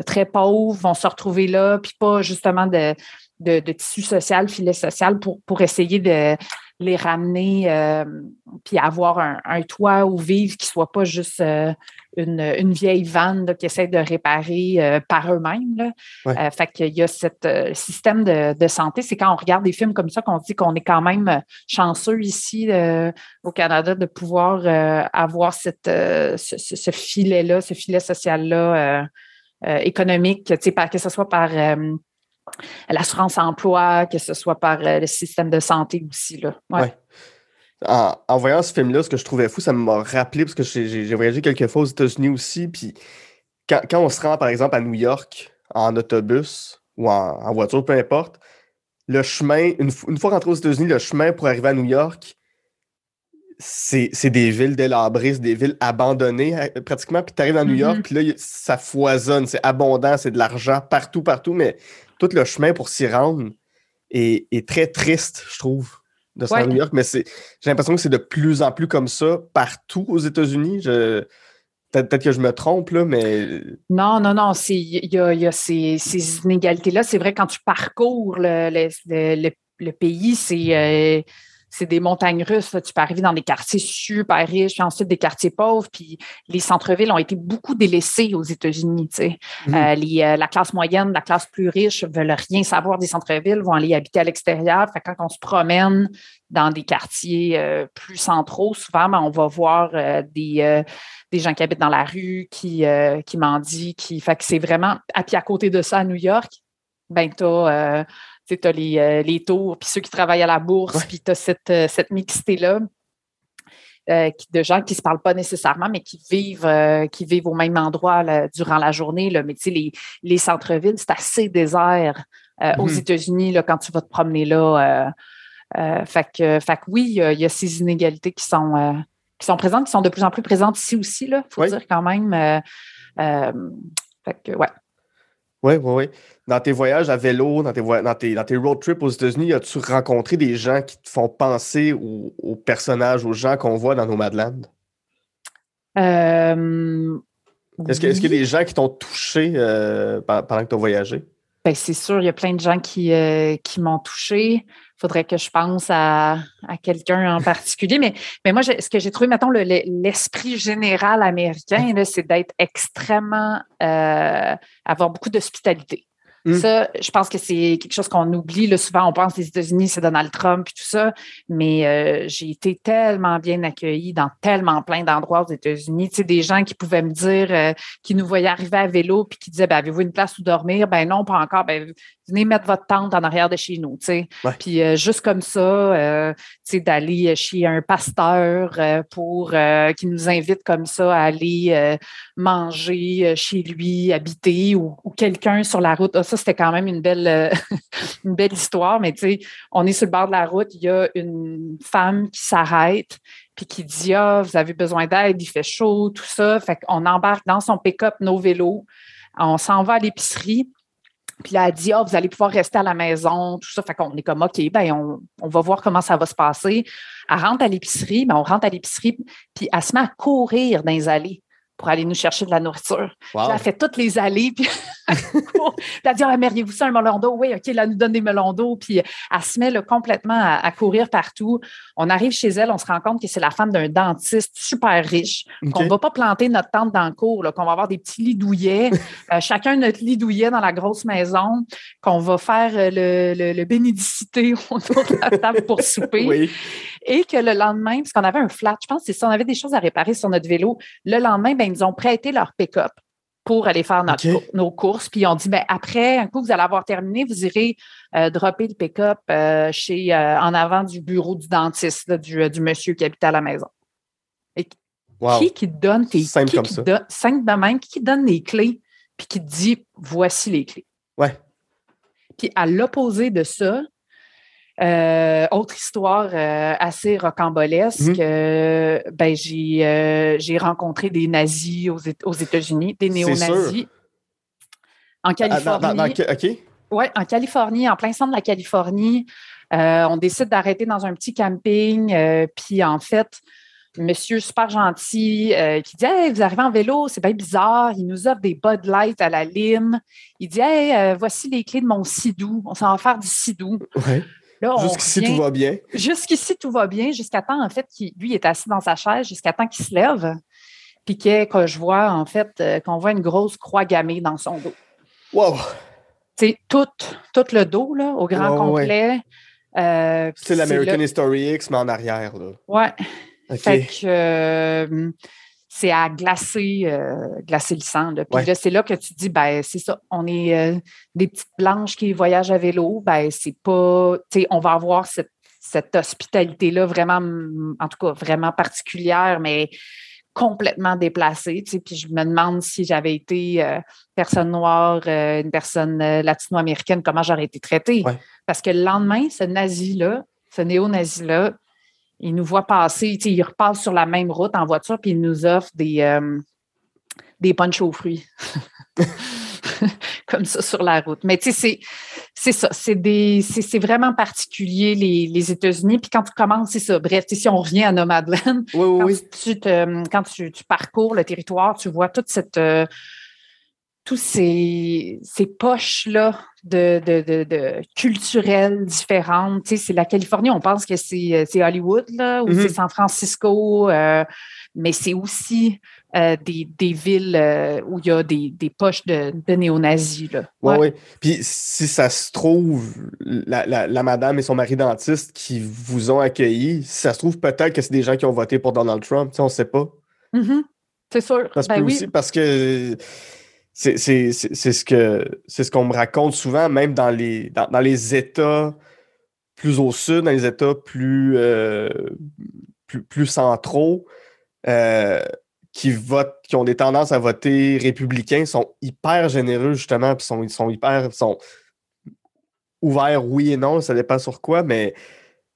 très pauvres, vont se retrouver là, puis pas justement de, de, tissu social, filet social pour, pour essayer de les ramener euh, puis avoir un, toit où vivre qui ne soit pas juste euh, une, vieille vanne qui essaie de réparer euh, par eux-mêmes. fait qu'il y a ce système de, santé. C'est quand on regarde des films comme ça qu'on dit qu'on est quand même chanceux ici au Canada de pouvoir avoir cette, ce, filet-là, ce filet social-là économique, que ce soit par l'assurance emploi, que ce soit par euh, le système de santé aussi. Là. Ouais. En, voyant ce film-là, ce que je trouvais fou, ça m'a rappelé, parce que j'ai voyagé quelques fois aux États-Unis aussi, puis quand, on se rend, par exemple, à New York en autobus ou en, voiture, peu importe, le chemin, une, fois rentré aux États-Unis, le chemin pour arriver à New York, c'est des villes délabrées, des villes abandonnées euh, pratiquement. Puis tu arrives à New York, mm-hmm. puis là, ça foisonne, c'est abondant, c'est de l'argent partout, partout, mais tout le chemin pour s'y rendre est, très triste, je trouve, de se rendre à New York. Mais j'ai l'impression que c'est de plus en plus comme ça partout aux États-Unis. Peut-être que je me trompe, là, mais. Non, non, non. Il y a, ces, inégalités-là. C'est vrai, quand tu parcours le, pays, c'est. Euh, c'est des montagnes russes. Tu peux arriver dans des quartiers super riches, puis ensuite des quartiers pauvres. Puis les centres-villes ont été beaucoup délaissés aux États-Unis. Mmh. Euh, euh, la classe moyenne, la classe plus riche veulent rien savoir des centres-villes, vont aller habiter à l'extérieur. quand on se promène dans des quartiers euh, plus centraux, souvent, ben, on va voir des, des gens qui habitent dans la rue, qui, qui mendient, qui. Fait que c'est vraiment. Et puis à côté de ça, à New York, ben, tu as tu as les, les, tours, puis ceux qui travaillent à la bourse, puis tu as cette, euh, cette mixité-là. Euh, de gens qui ne se parlent pas nécessairement, mais qui vivent, euh, qui vivent au même endroit durant la journée. Là. Mais tu sais, les, les centres-villes, c'est assez désert aux mm-hmm. États-Unis quand tu vas te promener là. fait, que, fait que oui, il y, a ces inégalités qui sont, qui sont présentes, qui sont de plus en plus présentes ici aussi, il faut dire quand même. fait que, ouais. Oui, oui, oui. Dans tes voyages à vélo, dans tes, dans tes, dans tes road trips aux États-Unis, as-tu rencontré des gens qui te font penser aux, personnages, aux gens qu'on voit dans nos Madlands? Euh, est-ce, qu'il y a des gens qui t'ont touché euh, pendant que tu as voyagé? Bien, c'est sûr, il y a plein de gens qui, euh, qui m'ont touché faudrait que je pense à, quelqu'un en particulier. Mais, mais moi, ce que j'ai trouvé, mettons, l'esprit général américain, c'est d'être extrêmement, euh, avoir beaucoup d'hospitalité. Mm. Ça, je pense que c'est quelque chose qu'on oublie. Là, souvent, on pense les États-Unis, c'est Donald Trump et tout ça, mais euh, j'ai été tellement bien accueillie dans tellement plein d'endroits aux États-Unis. Tu sais, des gens qui pouvaient me dire, euh, qui nous voyaient arriver à vélo puis qui disaient, ben, avez-vous une place où dormir? Ben non, pas encore. Ben, venez mettre votre tente en arrière de chez nous. Tu sais. Puis euh, juste comme ça, tu sais, d'aller chez un pasteur pour qui nous invite comme ça à aller manger chez lui, habiter ou, quelqu'un sur la route. Ah, ça, c'était quand même une belle, euh, une belle histoire. Mais tu sais, on est sur le bord de la route, il y a une femme qui s'arrête puis qui dit Ah, vous avez besoin d'aide, il fait chaud, tout ça. Fait qu'on embarque dans son pick-up nos vélos, on s'en va à l'épicerie. Puis là, elle dit, ah, vous allez pouvoir rester à la maison, tout ça. Fait qu'on est comme, OK, ben, on, on, va voir comment ça va se passer. Elle rentre à l'épicerie, ben, on rentre à l'épicerie, puis elle se met à courir dans les allées pour aller nous chercher de la nourriture. elle a fait toutes les allées, puis elle a dit Ah, vous ça, un melon d'eau? Oui, OK, là, elle nous donne des melons d'eau, puis elle se met complètement à, courir partout. On arrive chez elle, on se rend compte que c'est la femme d'un dentiste super riche, qu'on ne va pas planter notre tente dans le cours, qu'on va avoir des petits lits douillets, euh, chacun notre lit douillet dans la grosse maison, qu'on va faire euh, le, le, bénédicité autour de la table pour souper. Et que le lendemain, parce qu'on avait un flat, je pense que c'est ça, on avait des choses à réparer sur notre vélo. Le lendemain, ben, ils nous ont prêté leur pick-up. pour aller faire nos courses. Puis on dit, ben, après, un coup, vous allez avoir terminé, vous irez euh, dropper le pick-up euh, chez euh, en avant du bureau du dentiste, du, du, monsieur qui habite à la maison. Et Qui qui donne tes Simple qui, comme qui ça. Donne, simple de même, qui donne les clés, puis qui te dit voici les clés. Ouais. Puis à l'opposé de ça, euh, autre histoire euh, assez rocambolesque, Mhm. ben, j'ai, rencontré des nazis aux, aux États-Unis, des néo-nazis. En Ah, Californie. dans- dans- dans- OK. Oui, en Californie, en plein centre de la Californie. Euh, on décide d'arrêter dans un petit camping. euh, puis en fait, monsieur super gentil euh, qui dit Hey, vous arrivez en vélo, c'est bien bizarre. Il nous offre des Bud Light à la lime. Il dit Hey, euh, voici les clés de mon sidou. On s'en va faire du sidou. Ouais. Jusqu'ici, tout va bien. Jusqu'ici, tout va bien, jusqu'à temps, en fait, qu'il, lui, il est assis dans sa chaise, jusqu'à temps qu'il se lève, puis que, que je vois, en fait, euh, qu'on voit une grosse croix gammée dans son dos. Wow. Sais, tout, tout le dos, là, au grand Ouais, ouais, complet. euh, C'est l'American History X, mais en arrière. Là. Ouais. OK. Fait que euh, c'est à glacer, euh, glacer le sang. là. Puis Ouais. là, c'est là que tu dis, ben c'est ça, on est euh, des petites blanches qui voyagent à vélo, ben c'est pas, tu sais, on va avoir cette, cette hospitalité-là vraiment, en tout cas, vraiment particulière, mais complètement déplacée. Tu sais. Puis je me demande si j'avais été euh, personne noire, une personne latino-américaine, comment j'aurais été traitée? Ouais. Parce que le lendemain, ce nazi-là, ce néo-nazi-là, il nous voit passer, il repasse sur la même route en voiture, puis il nous offre des, euh, des punch aux fruits. Comme ça sur la route. Mais tu sais, c'est, ça. C'est, des, c'est, c'est vraiment particulier, les, les États-Unis. Puis quand tu commences, c'est ça. Bref, si on revient à Nomadland, Oui, oui, quand oui. tu, te- quand tu, tu parcours le territoire, tu vois toute cette. euh, tous ces, ces poches-là de, de, de, de culturelles différentes. Tu sais, c'est la Californie, on pense que c'est, c'est Hollywood, là, ou Mhm. c'est San Francisco, euh, mais c'est aussi euh, des, des villes euh, où il y a des, des poches de, de néo-nazis. Là. Oui, Ouais. oui. Puis si ça se trouve, la, la- la madame et son mari dentiste qui vous ont accueilli, si ça se trouve peut-être que c'est des gens qui ont voté pour Donald Trump. Tu sais, on ne sait pas. Mhm. C'est sûr. Ça se Ben peut oui. aussi parce que c'est ce que c'est ce qu'on me raconte souvent, même dans les, dans, dans les États plus au sud, dans les États plus, euh, plus, plus centraux, euh, qui votent, qui ont des tendances à voter républicains, sont hyper généreux, justement, puis sont, ils sont hyper sont ouverts, oui et non, ça dépend sur quoi, mais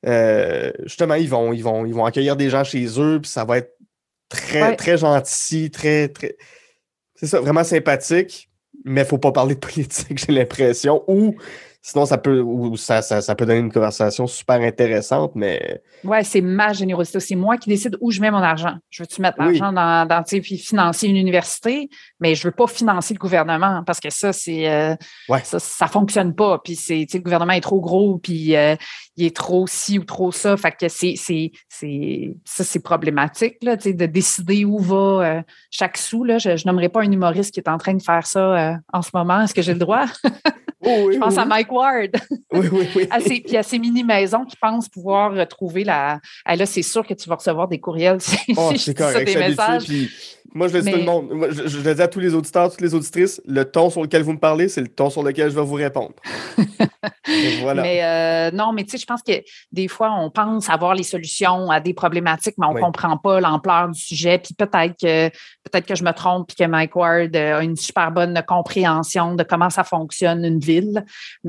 euh, justement, ils vont, ils, vont, ils vont accueillir des gens chez eux, puis ça va être très, Ouais. très gentil, très, très. C'est ça, vraiment sympathique, mais faut pas parler de politique, j'ai l'impression. Ou sinon, ça peut, ou ça, ça, ça peut donner une conversation super intéressante, mais Ouais, c'est ma générosité. C'est moi qui décide où je mets mon argent. Je veux-tu mettre Oui. l'argent dans, dans tu sais, puis financer une université, mais je veux pas financer le gouvernement parce que ça, c'est euh, Ouais. ça, ça fonctionne pas. Puis c'est, tu sais, le gouvernement est trop gros, puis euh, il est trop ci ou trop ça. Fait que c'est, c'est, c'est, ça, c'est problématique, là, tu sais, de décider où va euh, chaque sou. Là. Je, je nommerai pas un humoriste qui est en train de faire ça en ce moment. Est-ce que j'ai le droit? Oh, oui, je pense oui, à Mike Ward oui, oui, oui. à ces, puis à ces mini-maisons qui pensent pouvoir retrouver la. Ah, là, c'est sûr que tu vas recevoir des courriels si, Oh, si c'est correct, des messages. puis moi, je le dis à tout le monde. Moi, je, je le dis à tous les auditeurs, toutes les auditrices, le ton sur lequel vous me parlez, c'est le ton sur lequel je vais vous répondre. Voilà. Mais euh, non, mais tu sais, je pense que des fois, on pense avoir les solutions à des problématiques, mais on ne Oui. comprend pas l'ampleur du sujet. Puis peut-être que peut-être que je me trompe, puis que Mike Ward a une super bonne compréhension de comment ça fonctionne une ville,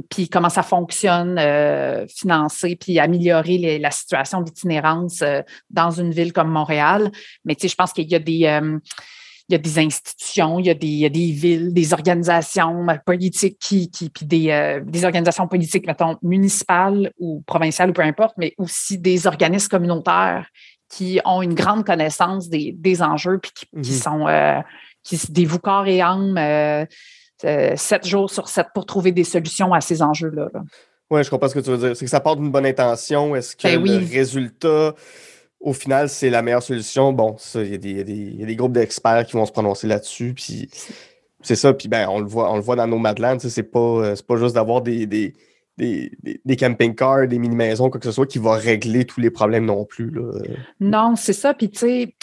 puis comment ça fonctionne euh, financer, puis améliorer les- la situation d'itinérance euh, dans une ville comme Montréal. Mais tu sais, je pense qu'il y a des euh, il y a des institutions, il y a des, il y a des villes, des organisations politiques qui, qui puis des, euh, des organisations politiques, mettons, municipales ou provinciales ou peu importe, mais aussi des organismes communautaires qui ont une grande connaissance des, des enjeux puis qui, qui Mhm. sont euh, qui se dévouent corps et âme euh, euh, sept jours sur sept pour trouver des solutions à ces enjeux-là. là. Oui, je comprends ce que tu veux dire. C'est que ça part d'une bonne intention. Est-ce que Ben oui. le résultat, au final, c'est la meilleure solution? Bon, ça, il y, a des- y y a groupes d'experts qui vont se prononcer là-dessus. Puis c'est ça. Puis ben, on le voit, on le voit dans nos Madlands. C'est pas, euh, pas juste d'avoir des, des, des, des, camping-cars, des mini-maisons, quoi que ce soit, qui va régler tous les problèmes non plus. Non, c'est ça. Puis, tu sais,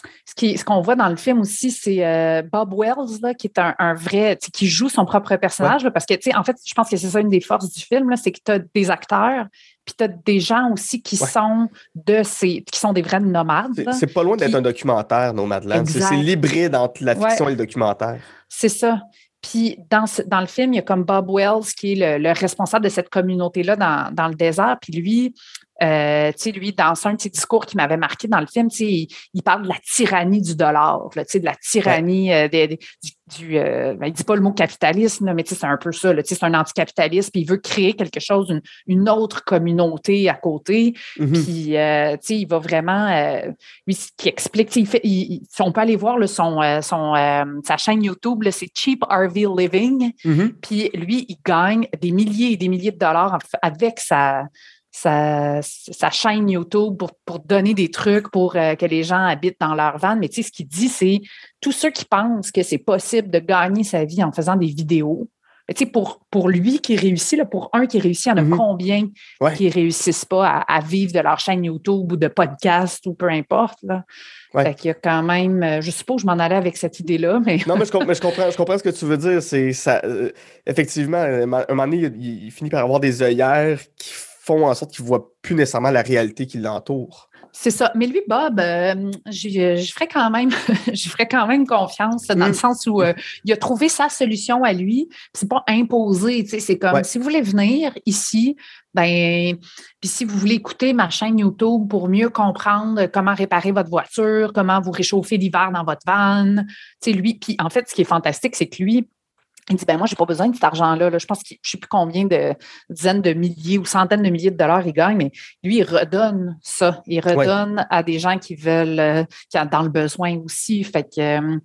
ce qu'on voit dans le film aussi, c'est euh, Bob Wells, là, qui est un, vrai, qui joue son propre personnage. parce que, tu sais, en fait, je pense que c'est ça une des forces du film, c'est que tu as des acteurs, puis tu as des gens aussi qui sont de ces, qui sont des vrais nomades. C'est pas loin d'être un documentaire, Nomadland. C'est l'hybride entre la fiction et le documentaire. C'est ça. Puis dans, dans, le film, il y a comme Bob Wells qui est le, responsable de cette communauté-là dans, dans, le désert. Puis lui, euh, lui, dans un de ses discours qui m'avait marqué dans le film, il, il parle de la tyrannie du dollar, là, de la tyrannie euh, du, du euh, ben, il dit pas le mot capitalisme, mais c'est un peu ça, c'est un anticapitaliste, puis il veut créer quelque chose, une, une autre communauté à côté. Mm-hmm. Puis euh, il va vraiment lui, ce qui explique, il fait, on peut aller voir son, son sa chaîne YouTube, c'est Cheap RV Living. Mm-hmm. Puis lui, il gagne des milliers et des milliers de dollars avec sa sa, chaîne YouTube pour, donner des trucs pour euh, que les gens habitent dans leur van. Mais tu sais, ce qu'il dit, c'est tous ceux qui pensent que c'est possible de gagner sa vie en faisant des vidéos. Mais tu sais, pour, pour lui qui réussit, là, pour un qui réussit, il y en a mm-hmm. combien qui ne réussissent pas à, vivre de leur chaîne YouTube ou de podcast ou peu importe. Là. Fait qu'il y a quand même, euh, je suppose je m'en allais avec cette idée-là, mais. non, mais je, comprends, je comprends ce que tu veux dire. C'est ça. Euh, effectivement, un moment donné, il, il, finit par avoir des œillères qui font en sorte qu'ils ne voient plus nécessairement la réalité qui l'entoure. C'est ça. Mais lui, Bob, euh, je, ferais quand même, je ferais quand même confiance dans le mm. sens où euh, il a trouvé sa solution à lui. C'est pas imposé. C'est comme si vous voulez venir ici, ben, puis si vous voulez écouter ma chaîne YouTube pour mieux comprendre comment réparer votre voiture, comment vous réchauffer l'hiver dans votre van, lui. Puis en fait, ce qui est fantastique, c'est que lui, il dit, ben moi, je n'ai pas besoin de cet argent-là. Je pense que je ne sais plus combien de dizaines de milliers ou centaines de milliers de dollars il gagne, mais lui, il redonne ça. Il redonne à des gens qui veulent, euh, qui ont dans le besoin aussi. Fait que, euh,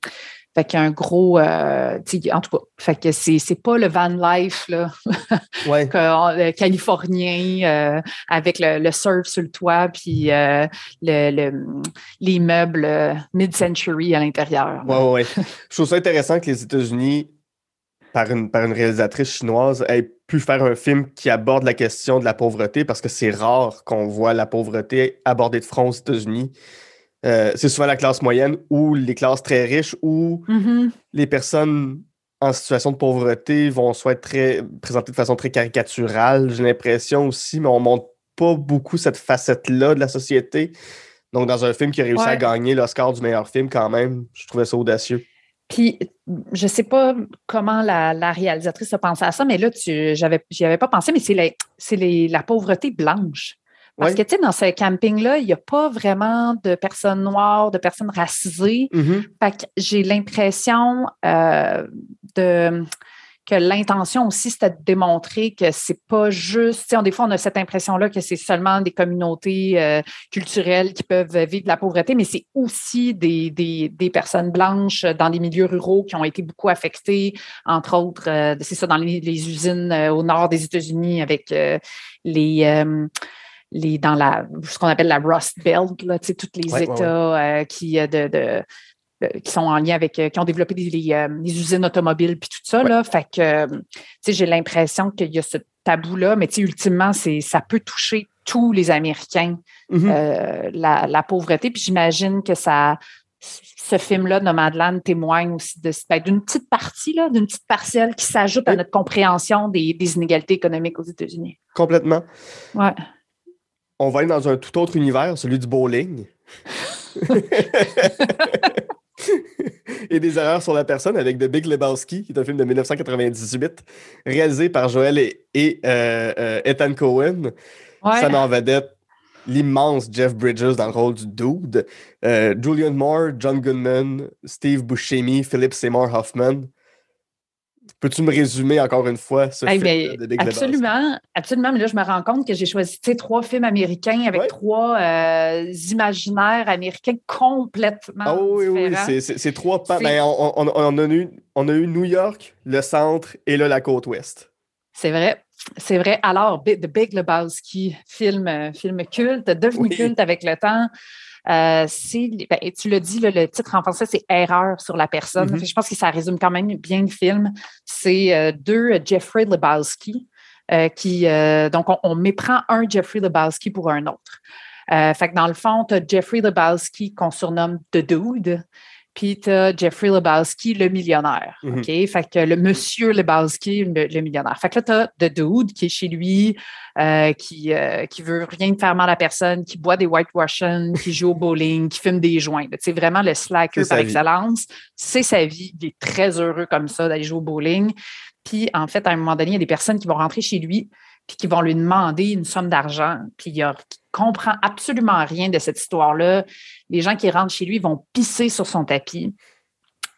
fait qu'il y a un gros, euh, en tout cas, fait que c'est, c'est pas le van life là, californien avec le, surf sur le toit puis le, les meubles mid-century à l'intérieur. Oui, oui, ouais. Je trouve ça intéressant que les États-Unis par une, par une réalisatrice chinoise ait pu faire un film qui aborde la question de la pauvreté parce que c'est rare qu'on voit la pauvreté abordée de front aux États-Unis. Euh, c'est souvent la classe moyenne ou les classes très riches ou mm-hmm. les personnes en situation de pauvreté vont soit être très, présentées de façon très caricaturale, j'ai l'impression aussi, mais on montre pas beaucoup cette facette-là de la société. Donc, dans un film qui a réussi à gagner l'Oscar du meilleur film, quand même, je trouvais ça audacieux. Puis, je ne sais pas comment la, réalisatrice a pensé à ça, mais là, je n'y avais pas pensé, mais c'est la pauvreté blanche. Parce que, tu sais, dans ce camping-là, il n'y a pas vraiment de personnes noires, de personnes racisées. Mm-hmm. Fait que j'ai l'impression euh, de que l'intention aussi, c'était de démontrer que c'est pas juste, des fois, on a cette impression-là que c'est seulement des communautés euh, culturelles qui peuvent vivre de la pauvreté, mais c'est aussi des, des, personnes blanches dans des milieux ruraux qui ont été beaucoup affectées, entre autres, euh, c'est ça, dans les, usines euh, au nord des États-Unis avec les les, dans la, ce qu'on appelle la Rust Belt, là, tous les États qui, de, qui sont en lien avec, euh, qui ont développé des, euh, usines automobiles puis tout ça. Là. Fait que, j'ai l'impression qu'il y a ce tabou-là, mais ultimement, ça peut toucher tous les Américains, mm-hmm. la, pauvreté. Puis j'imagine que ça, ce film-là, Nomadland, témoigne aussi ben, d'une petite partie, d'une petite parcelle qui s'ajoute à notre compréhension des, des, inégalités économiques aux États-Unis. Complètement. Ouais. On va aller dans un tout autre univers, celui du bowling. et des erreurs sur la personne avec The Big Lebowski, qui est un film de 1998, réalisé par Joel et, euh, euh, Ethan Cohen. Ça en vedette l'immense Jeff Bridges dans le rôle du dude. Euh, Julian Moore, John Goodman, Steve Buscemi, Philip Seymour Hoffman. Peux-tu me résumer encore une fois ce film de Big Absolument, absolument. Mais là, je me rends compte que j'ai choisi trois films américains avec trois euh, imaginaires américains complètement ah, oui, différents. Oui, c'est trois. Ben, on, on, on, a eu, on a eu New York, le centre et là, la côte ouest. C'est vrai. C'est vrai. Alors, The Big Lebowski, film, euh, film culte, devenu culte avec le temps. Euh, ben, tu l'as dit, le titre en français, c'est Erreur sur la personne. Mm-hmm. Je pense que ça résume quand même bien le film. C'est euh, deux Jeffrey Lebowski. qui, donc, on, méprend un Jeffrey Lebowski pour un autre. fait que dans le fond, tu as Jeffrey Lebowski qu'on surnomme The Dude, puis tu as Jeffrey Lebowski, le millionnaire. Mm-hmm. OK? Fait que le monsieur Lebowski, le, millionnaire. Fait que là, tu as The Dude qui est chez lui, euh, qui, euh, qui veut rien faire mal à personne, qui boit des White Russian, qui joue au bowling, qui fume des joints. C'est vraiment le slacker par excellence. C'est sa vie. Il est très heureux comme ça d'aller jouer au bowling. Puis, en fait, à un moment donné, il y a des personnes qui vont rentrer chez lui puis qui vont lui demander une somme d'argent, puis il ne comprend absolument rien de cette histoire-là. Les gens qui rentrent chez lui vont pisser sur son tapis.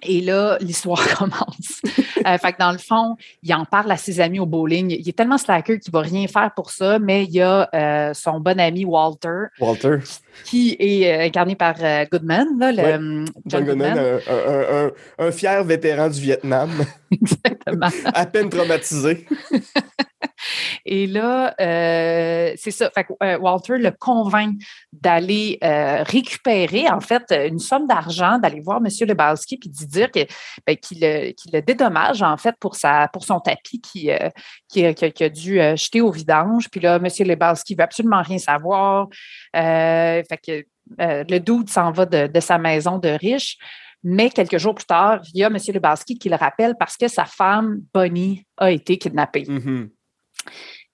Et là, l'histoire commence. euh, fait que dans le fond, il en parle à ses amis au bowling. Il est tellement slacker qu'il ne va rien faire pour ça, mais il y a euh, son bon ami Walter. Walter. Qui est euh, incarné par euh, Goodman, là, le, John, Goodman. un, un, fier vétéran du Vietnam. Exactement. à peine traumatisé. Et là, euh, c'est ça. Euh, Walter le convainc d'aller euh, récupérer, en fait, une somme d'argent, d'aller voir M. Lebowski puis de dire ben, qu'il le dédommage, en fait, pour, son tapis qui, a dû jeter au vidange. Puis là, M. Lebowski ne veut absolument rien savoir. le doute s'en va de, sa maison de riche. Mais quelques jours plus tard, il y a M. Lebowski qui le rappelle parce que sa femme, Bonnie, a été kidnappée. Mm-hmm.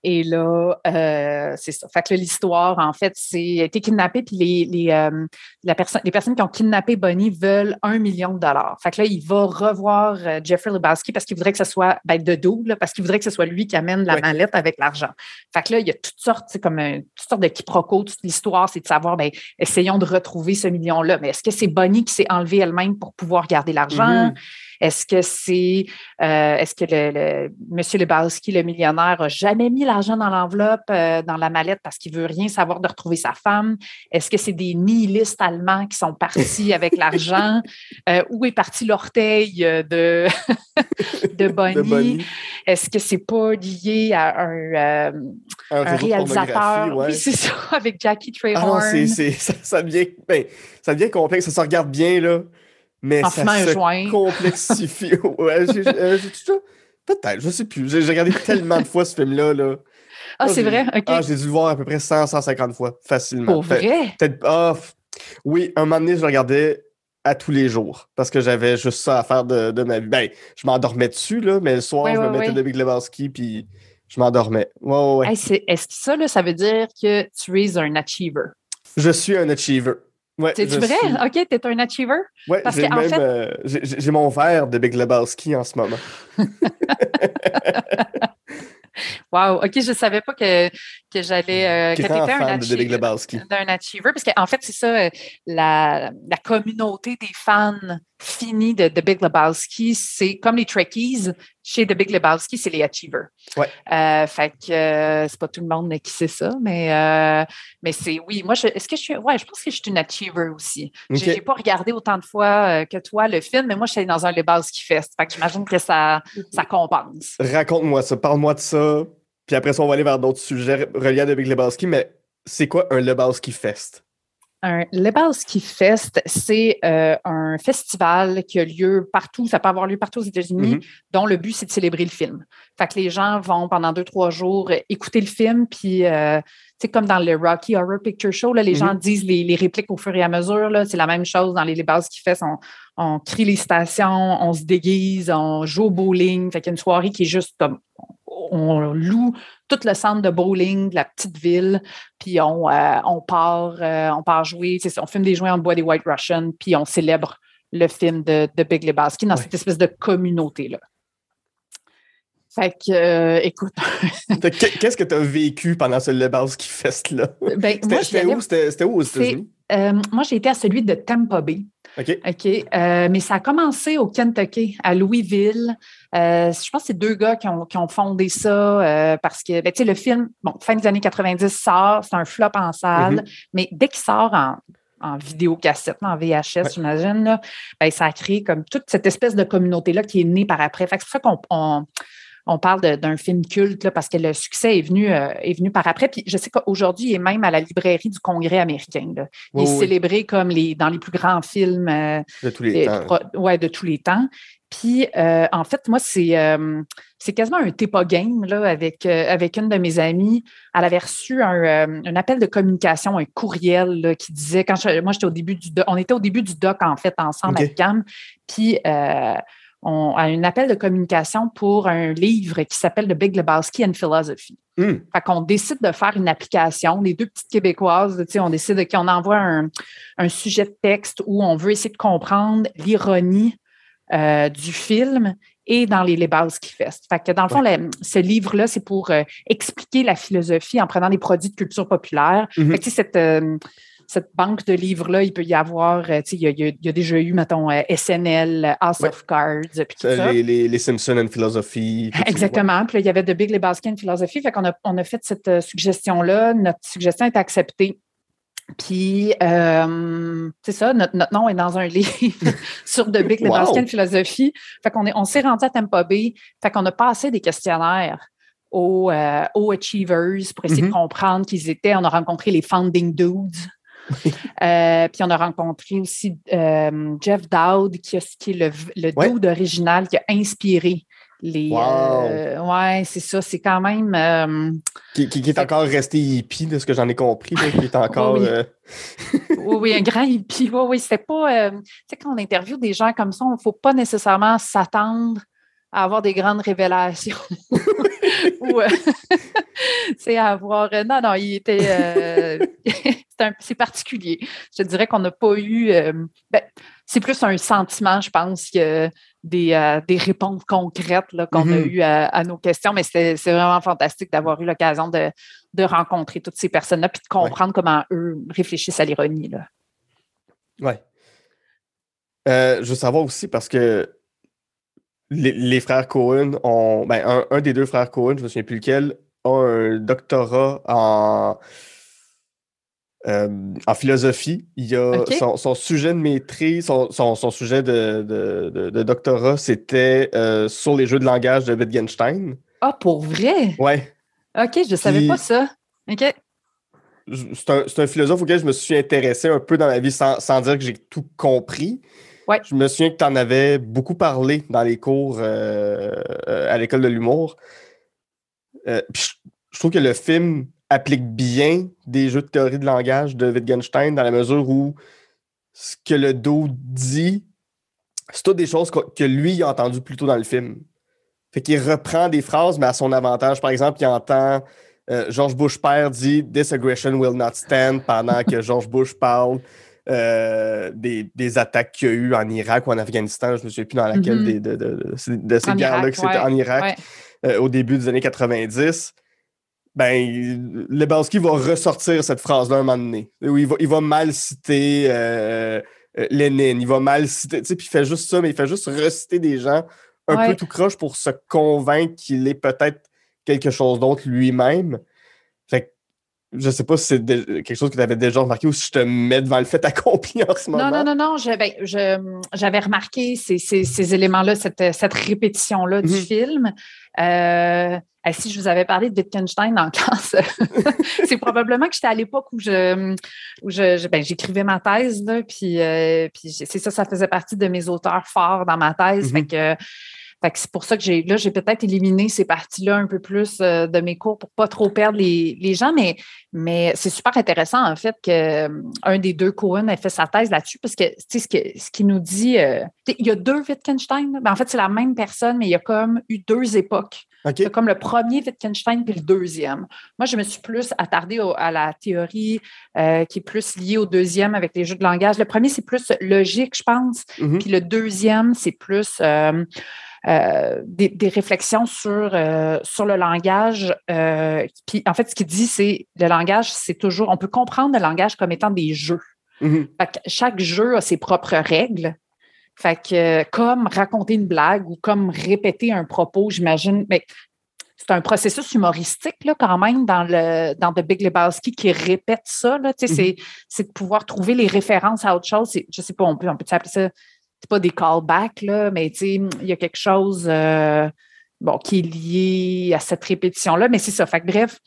Et là, euh, c'est ça. Fait que l'histoire, en fait, c'est été kidnappé, puis les, les, euh, la les personnes qui ont kidnappé Bonnie veulent un million de dollars. Fait que là, il va revoir euh, Jeffrey Lebowski parce qu'il voudrait que ce soit ben, de double, parce qu'il voudrait que ce soit lui qui amène la mallette avec l'argent. Fait que là, il y a toutes sortes, c'est comme toutes sortes de quiproquos. Toute l'histoire, c'est de savoir, ben, essayons de retrouver ce million-là. Mais est-ce que c'est Bonnie qui s'est enlevé elle-même pour pouvoir garder l'argent? Mm-hmm. Est-ce que c'est euh, est-ce que le, le M. Lebowski, le millionnaire, a jamais mis l'argent dans l'enveloppe, euh, dans la mallette parce qu'il veut rien savoir de retrouver sa femme? Est-ce que c'est des nihilistes allemands qui sont partis avec l'argent? Euh, où est parti l'orteil de, de Bonnie? Est-ce que c'est pas lié à un, un, réalisateur? Oui, c'est ça, avec Jackie ah Trayhorn. Ça, ça, devient, ben, ça devient complexe, ça se regarde bien, là. Mais ça se complexifie. ouais, euh, Peut-être, je sais plus. J'ai regardé tellement de fois ce film-là. Là. Ah, c'est vrai? OK. Ah, j'ai dû le voir à peu près 100, 150 fois, facilement. Pour vrai? Peut-être. Ah, oui, un moment donné, je le regardais à tous les jours parce que j'avais juste ça à faire de, de ma vie. Ben, je m'endormais dessus, là, mais le soir, je me mettais de Big Lebowski puis je m'endormais. Ouais, ouais, Est-ce que ça, là, ça veut dire que tu es un achiever? Je suis un achiever. Ouais, C'est-tu vrai? Suis... OK, t'es un achiever? Oui, j'ai même fait... euh, j'ai mon verre de Big Lebowski en ce moment. wow, OK, je ne savais pas que, que j'allais. Euh, que tu étais un achiever. D'un achiever, parce qu'en fait, c'est ça, euh, la, la communauté des fans fini de The Big Lebowski, c'est comme les Trekkies, chez The Big Lebowski, c'est les Achievers. Ouais. Euh, fait que euh, c'est pas tout le monde qui sait ça, mais, euh, mais c'est oui. Moi, est-ce que je suis. Ouais, je pense que je suis une Achiever aussi. Je J'ai pas regardé autant de fois que toi le film, mais moi, je suis dans un Lebowski Fest. Fait que j'imagine que ça, ça compense. Raconte-moi ça, parle-moi de ça. Puis après ça, on va aller vers d'autres sujets reliés à The Big Lebowski, mais c'est quoi un Lebowski Fest? Un Lebowski Fest, c'est euh, un festival qui a lieu partout, ça peut avoir lieu partout aux États-Unis, mm-hmm. dont le but, c'est de célébrer le film. Fait que les gens vont pendant deux, trois jours écouter le film, puis euh, c'est comme dans le Rocky Horror Picture Show, là, les mm-hmm. gens disent les, répliques au fur et à mesure. C'est la même chose dans les Lebowski Fest. On, on crie les stations, on se déguise, on joue au bowling. Fait qu'il y a une soirée qui est juste comme on loue tout le centre de bowling de la petite ville, puis on, euh, on part, euh, on part jouer. On fume des joints, on boit des White Russian, puis on célèbre le film de, de Big Lebowski dans cette espèce de communauté-là. Fait que, euh, écoute. Qu'est-ce que tu as vécu pendant ce Lebowski Fest-là? Ben, C'était où? C'était où aux États-Unis? moi, j'ai été à celui de Tampa Bay. OK. OK. Euh, mais ça a commencé au Kentucky, à Louisville. Euh, je pense que c'est deux gars qui ont, fondé ça euh, parce que, ben, tu sais, le film, bon, fin des années 90 sort, c'est un flop en salle, mm-hmm. mais dès qu'il sort en, en vidéocassette, en VHS, j'imagine, ben, ça a créé comme toute cette espèce de communauté-là qui est née par après. Fait que c'est pour ça qu'on on parle d'un film culte parce que le succès est venu, euh, est venu par après. Puis je sais qu'aujourd'hui, il est même à la librairie du Congrès américain. Il est célébré comme les, dans les plus grands films euh, de tous les temps. Ouais, de tous les temps. Puis, euh, en fait, moi, c'est c'est quasiment un TEPA game là, avec, avec une de mes amies. Elle avait reçu un, un appel de communication, un courriel qui disait, quand moi, j'étais au début du on était au début du doc, en fait, ensemble avec Cam. Puis, on a un appel de communication pour un livre qui s'appelle The Big Lebowski and Philosophy. Mm. Fait qu'on décide de faire une application. Les deux petites Québécoises, on décide qu'on envoie un, sujet de texte où on veut essayer de comprendre l'ironie euh, du film et dans les Lebowski Fest. Fait que dans le fond, ce livre-là, c'est pour euh, expliquer la philosophie en prenant des produits de culture populaire. Mm-hmm. Fait que, cette, euh, cette banque de livres-là, il peut y avoir, euh, il y, a déjà eu, mettons, euh, SNL, House of Cards, puis tout ça. Les, les, Simpsons and Philosophy. Exactement. Puis là, il y avait The Big Lebowski and Philosophy. Fait qu'on a, on a fait cette euh, suggestion-là. Notre suggestion est acceptée. Puis, c'est ça, notre, nom est dans un livre sur The Big Lebowski and Philosophy. Fait qu'on est, on s'est rendu à Tampa Bay. Fait qu'on a passé des questionnaires aux, aux Achievers pour essayer de mm-hmm. comprendre qui ils étaient. On a rencontré les Founding Dudes. Euh, puis on a rencontré aussi euh, Jeff Dowd, qui, est le, le dude original qui a inspiré les. Euh, ouais, c'est ça. C'est quand même. Qui, est encore resté hippie, de ce que j'en ai compris. qui est encore. oui. oui. un grand hippie. Oui, oui. C'était pas. tu sais, quand on interviewe des gens comme ça, il ne faut pas nécessairement s'attendre à avoir des grandes révélations. Ou, c'est avoir. non, non, il était c'est particulier. Je dirais qu'on n'a pas eu. Euh, ben, c'est plus un sentiment, je pense, que des, euh, des réponses concrètes qu'on a mm-hmm. eues à, nos questions, mais c'est vraiment fantastique d'avoir eu l'occasion de, rencontrer toutes ces personnes-là puis de comprendre comment eux réfléchissent à l'ironie. Oui. Euh, je veux savoir aussi parce que les, frères Cohen ont. Ben, un, des deux frères Cohen, je ne me souviens plus lequel, a un doctorat en euh, en philosophie, il y a son, sujet de maîtrise, son, sujet de, doctorat, c'était euh, sur les jeux de langage de Wittgenstein. Ah, pour vrai? Ouais. OK, je ne savais pas ça. OK. C'est un, philosophe auquel je me suis intéressé un peu dans ma vie sans, dire que j'ai tout compris. Ouais. Je me souviens que tu en avais beaucoup parlé dans les cours euh, à l'école de l'humour. je trouve que le film applique bien des jeux de théorie de langage de Wittgenstein dans la mesure où ce que le dos dit, c'est toutes des choses que lui a entendues plus tôt dans le film. Fait qu'il reprend des phrases, mais à son avantage. Par exemple, il entend euh, George Bush père dit This aggression will not stand pendant que George Bush parle euh, des, attaques qu'il y a eu en Irak ou en Afghanistan. Je ne me souviens plus dans laquelle mm-hmm. de, ces guerres-là que c'était en Irak euh, au début des années 90 ben, Lebowski va ressortir cette phrase-là un moment donné. Il, va, il va mal citer euh, euh, Lénine, il va mal citer, tu sais, puis il fait juste ça, mais il fait juste reciter des gens un peu tout croche pour se convaincre qu'il est peut-être quelque chose d'autre lui-même. Fait que je sais pas si c'est quelque chose que tu avais déjà remarqué ou si je te mets devant le fait accompli en ce moment. Non, non, non, non. Ben, j'avais remarqué ces, ces, éléments-là, cette, cette répétition-là du mhm. film. Euh, si je vous avais parlé de Wittgenstein en classe, c'est probablement que j'étais à l'époque où je, où je, ben, j'écrivais ma thèse, là, puis, euh, puis c'est ça, ça faisait partie de mes auteurs forts dans ma thèse. Fait mm-hmm. que, c'est pour ça que j'ai là, j'ai peut-être éliminé ces parties-là un peu plus euh, de mes cours pour pas trop perdre les, les gens, mais, mais c'est super intéressant en fait qu'un euh, des deux Cohen ait fait sa thèse là-dessus parce que ce, ce qui nous dit, il y a deux Wittgenstein, ben, en fait c'est la même personne, mais il y a comme eu deux époques. C'est comme le premier Wittgenstein puis le deuxième. Moi, je me suis plus attardée à la théorie euh, qui est plus liée au deuxième avec les jeux de langage. Le premier, c'est plus logique, je pense. Mm-hmm. Puis le deuxième, c'est plus euh, euh, des, réflexions sur, sur le langage. puis en fait, ce qu'il dit, c'est le langage, c'est toujours, on peut comprendre le langage comme étant des jeux. Mm-hmm. chaque jeu a ses propres règles. Fait que, comme raconter une blague ou comme répéter un propos, j'imagine, mais c'est un processus humoristique, là, quand même, dans, le, dans The Big Lebowski qui répète ça, là, mm-hmm. c'est, de pouvoir trouver les références à autre chose. Je sais pas, on peut, on peut appeler ça, c'est pas des callbacks, là, mais il y a quelque chose, euh, bon, qui est lié à cette répétition-là, mais c'est ça. Fait que, bref,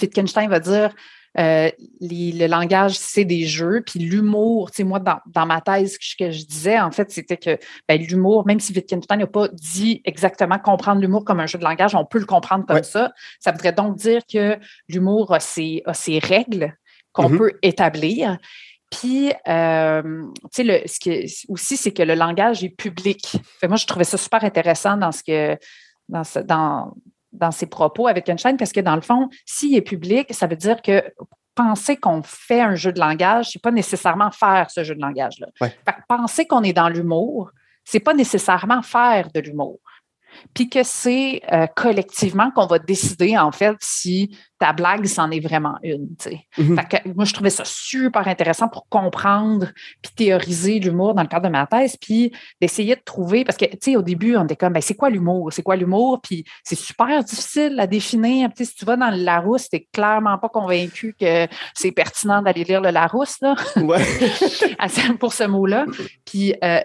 Wittgenstein va dire euh, le langage, c'est des jeux, puis l'humour, tu sais, moi, dans, ma thèse, ce que je disais, en fait, c'était que ben, l'humour, même si Wittgenstein n'a pas dit exactement comprendre l'humour comme un jeu de langage, on peut le comprendre comme ça. Ça voudrait donc dire que l'humour a ses, règles qu'on mm-hmm. peut établir. Puis, euh, tu sais, ce qui aussi, c'est que le langage est public. moi, je trouvais ça super intéressant dans ce que, dans, dans, dans ses propos avec Einstein parce que dans le fond, s'il est public, ça veut dire que penser qu'on fait un jeu de langage, c'est pas nécessairement faire ce jeu de langage-là. Penser qu'on est dans l'humour, c'est pas nécessairement faire de l'humour puis que c'est euh, collectivement qu'on va décider, en fait, si ta blague, c'en est vraiment une. Mhm. moi, je trouvais ça super intéressant pour comprendre puis théoriser l'humour dans le cadre de ma thèse, puis d'essayer de trouver, parce que, tu sais, au début, on était comme, ben, c'est quoi l'humour? C'est quoi l'humour? Puis c'est super difficile à définir. Si tu vas dans le Larousse, t'es clairement pas convaincu que c'est pertinent d'aller lire le Larousse, là, pour ce mot-là. Puis euh,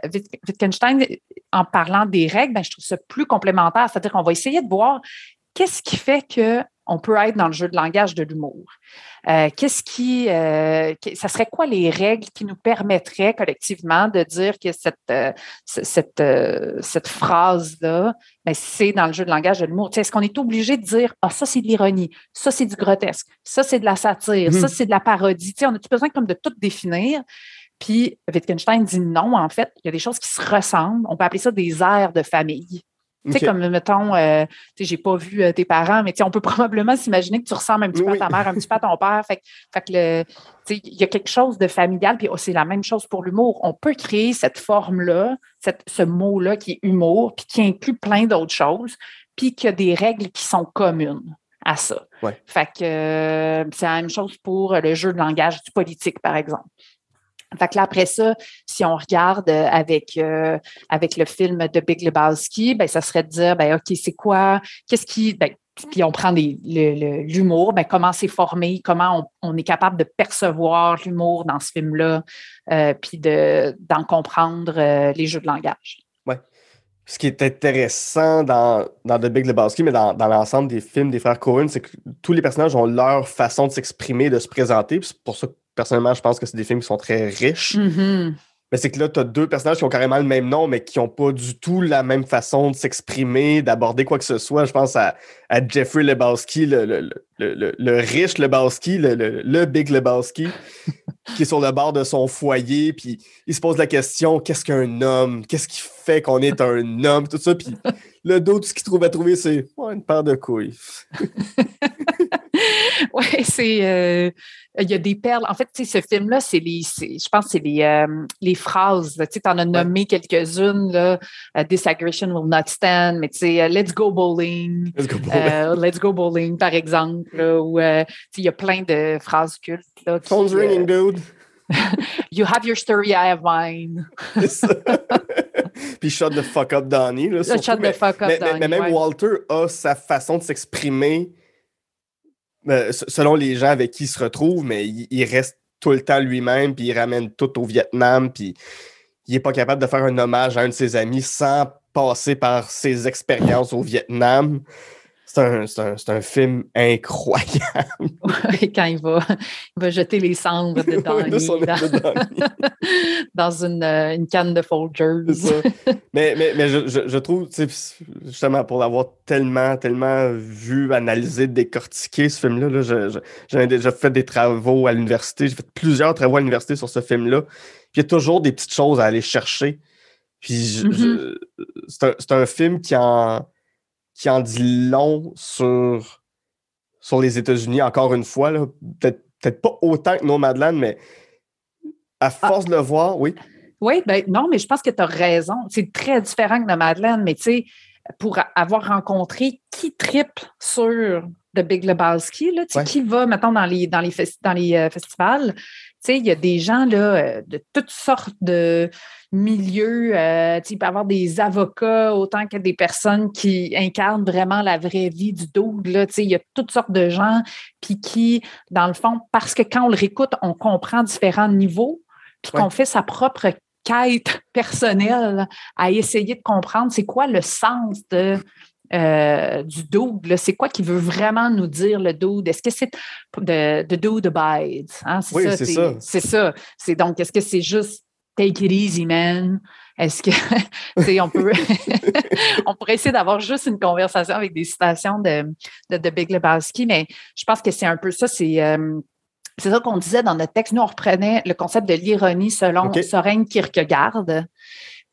Wittgenstein, en parlant des règles, ben, je trouve ça plus complémentaire. C'est-à-dire qu'on va essayer de voir qu'est-ce qui fait qu'on peut être dans le jeu de langage de l'humour. Euh, qu'est-ce qui, euh, ça serait quoi les règles qui nous permettraient collectivement de dire que cette, euh, cette, cette phrase-là, ben, c'est dans le jeu de langage de l'humour? Est-ce qu'on est obligé de dire, ah, ça c'est de l'ironie, ça c'est du grotesque, ça c'est de la satire, ça mmh. c'est de la parodie? on a besoin comme de tout définir? Puis Wittgenstein dit non, en fait, il y a des choses qui se ressemblent. On peut appeler ça des airs de famille. Tu sais, comme, mettons, euh, tu sais, j'ai pas vu euh, tes parents, mais on peut probablement s'imaginer que tu ressembles un petit peu à ta mère, un petit peu à ton père. Fait, fait que le, il y a quelque chose de familial, puis oh, c'est la même chose pour l'humour. On peut créer cette forme-là, ce mot-là qui est humour, puis qui inclut plein d'autres choses, puis qu'il y a des règles qui sont communes à ça. Fait que euh, c'est la même chose pour le jeu de langage du politique, par exemple. Fait que là, après ça, si on regarde euh, avec, euh, avec le film de Big Lebowski, ben, ça serait de dire, ben, OK, c'est quoi, qu'est-ce qui, ben, puis on prend l'humour, ben, comment c'est formé, comment on, est capable de percevoir l'humour dans ce film-là, euh, puis d'en comprendre les jeux de langage. Oui. Ce qui est intéressant dans, dans The Big Lebowski, mais dans, dans l'ensemble des films des frères Cohen, c'est que tous les personnages ont leur façon de s'exprimer, de se présenter. C'est pour ça personnellement, je pense que c'est des films qui sont très riches. Mm-hmm. Mais c'est que là, tu as deux personnages qui ont carrément le même nom, mais qui n'ont pas du tout la même façon de s'exprimer, d'aborder quoi que ce soit. Je pense à, Jeffrey Lebowski, le, riche Lebowski, le, Big Lebowski, qui est sur le bord de son foyer, puis il se pose la question qu'est-ce qu'un homme? Qu'est-ce qui fait qu'on est un homme? Tout ça. Puis le dos, tout ce qu'il trouve à trouver, c'est une paire de couilles. oui, c'est. Euh, il y a des perles. En fait, ce film-là, c'est les. Je pense que c'est les, euh, les phrases. Tu en as nommé quelques-unes. Là, uh, This aggression will not stand, mais tu sais, Let's go bowling. Let's go bowling. Uh, let's go bowling, par exemple. Il y a plein de phrases cultes. Là, Phone's ringing, dude. you have your story, I have mine. Puis shut the fuck up, Donnie. Là, shut the fuck up, mais, mais, même Walter a sa façon de s'exprimer euh, selon les gens avec qui il se retrouve, mais il, reste tout le temps lui-même, puis il ramène tout au Vietnam, puis il n'est pas capable de faire un hommage à un de ses amis sans passer par ses expériences au Vietnam c'est un, film incroyable. quand il va, il va jeter les cendres de Donnie dans, une, euh, une, canne de Folgers. mais, mais, mais je, je, je trouve, justement, pour l'avoir tellement, tellement vu, analysé, décortiqué, ce film-là, j'en ai déjà fait des travaux à l'université. J'ai fait plusieurs travaux à l'université sur ce film-là. Puis il y a toujours des petites choses à aller chercher. Puis mm-hmm. c'est un, un film qui en qui en dit long sur, sur les États-Unis, encore une fois. Peut-être pas autant que Nomadland, mais à ah. force de le voir, oui. Oui, ben non, mais je pense que tu as raison. C'est très différent que Nomadland, mais tu sais, pour avoir rencontré qui triple sur The Big Lebowski, là, qui va, maintenant dans les, dans les, dans les euh, festivals, il y a des gens là, euh, de toutes sortes de milieux. Euh, il peut y avoir des avocats autant que des personnes qui incarnent vraiment la vraie vie du double. Il y a toutes sortes de gens puis qui, dans le fond, parce que quand on le réécoute, on comprend différents niveaux, puis qu'on fait sa propre quête personnelle à essayer de comprendre c'est quoi le sens de euh, du dude. C'est quoi qui veut vraiment nous dire le dude? Est-ce que c'est de, de dude abides? Hein? Oui, c'est ça. C'est ça. C'est donc, est-ce que c'est juste take it easy, man? Est-ce que, on peut, on pourrait essayer d'avoir juste une conversation avec des citations de, de, Big Lebowski, mais je pense que c'est un peu ça. C'est, euh, c'est ça qu'on disait dans notre texte. Nous, on reprenait le concept de l'ironie selon Soren Kierkegaard.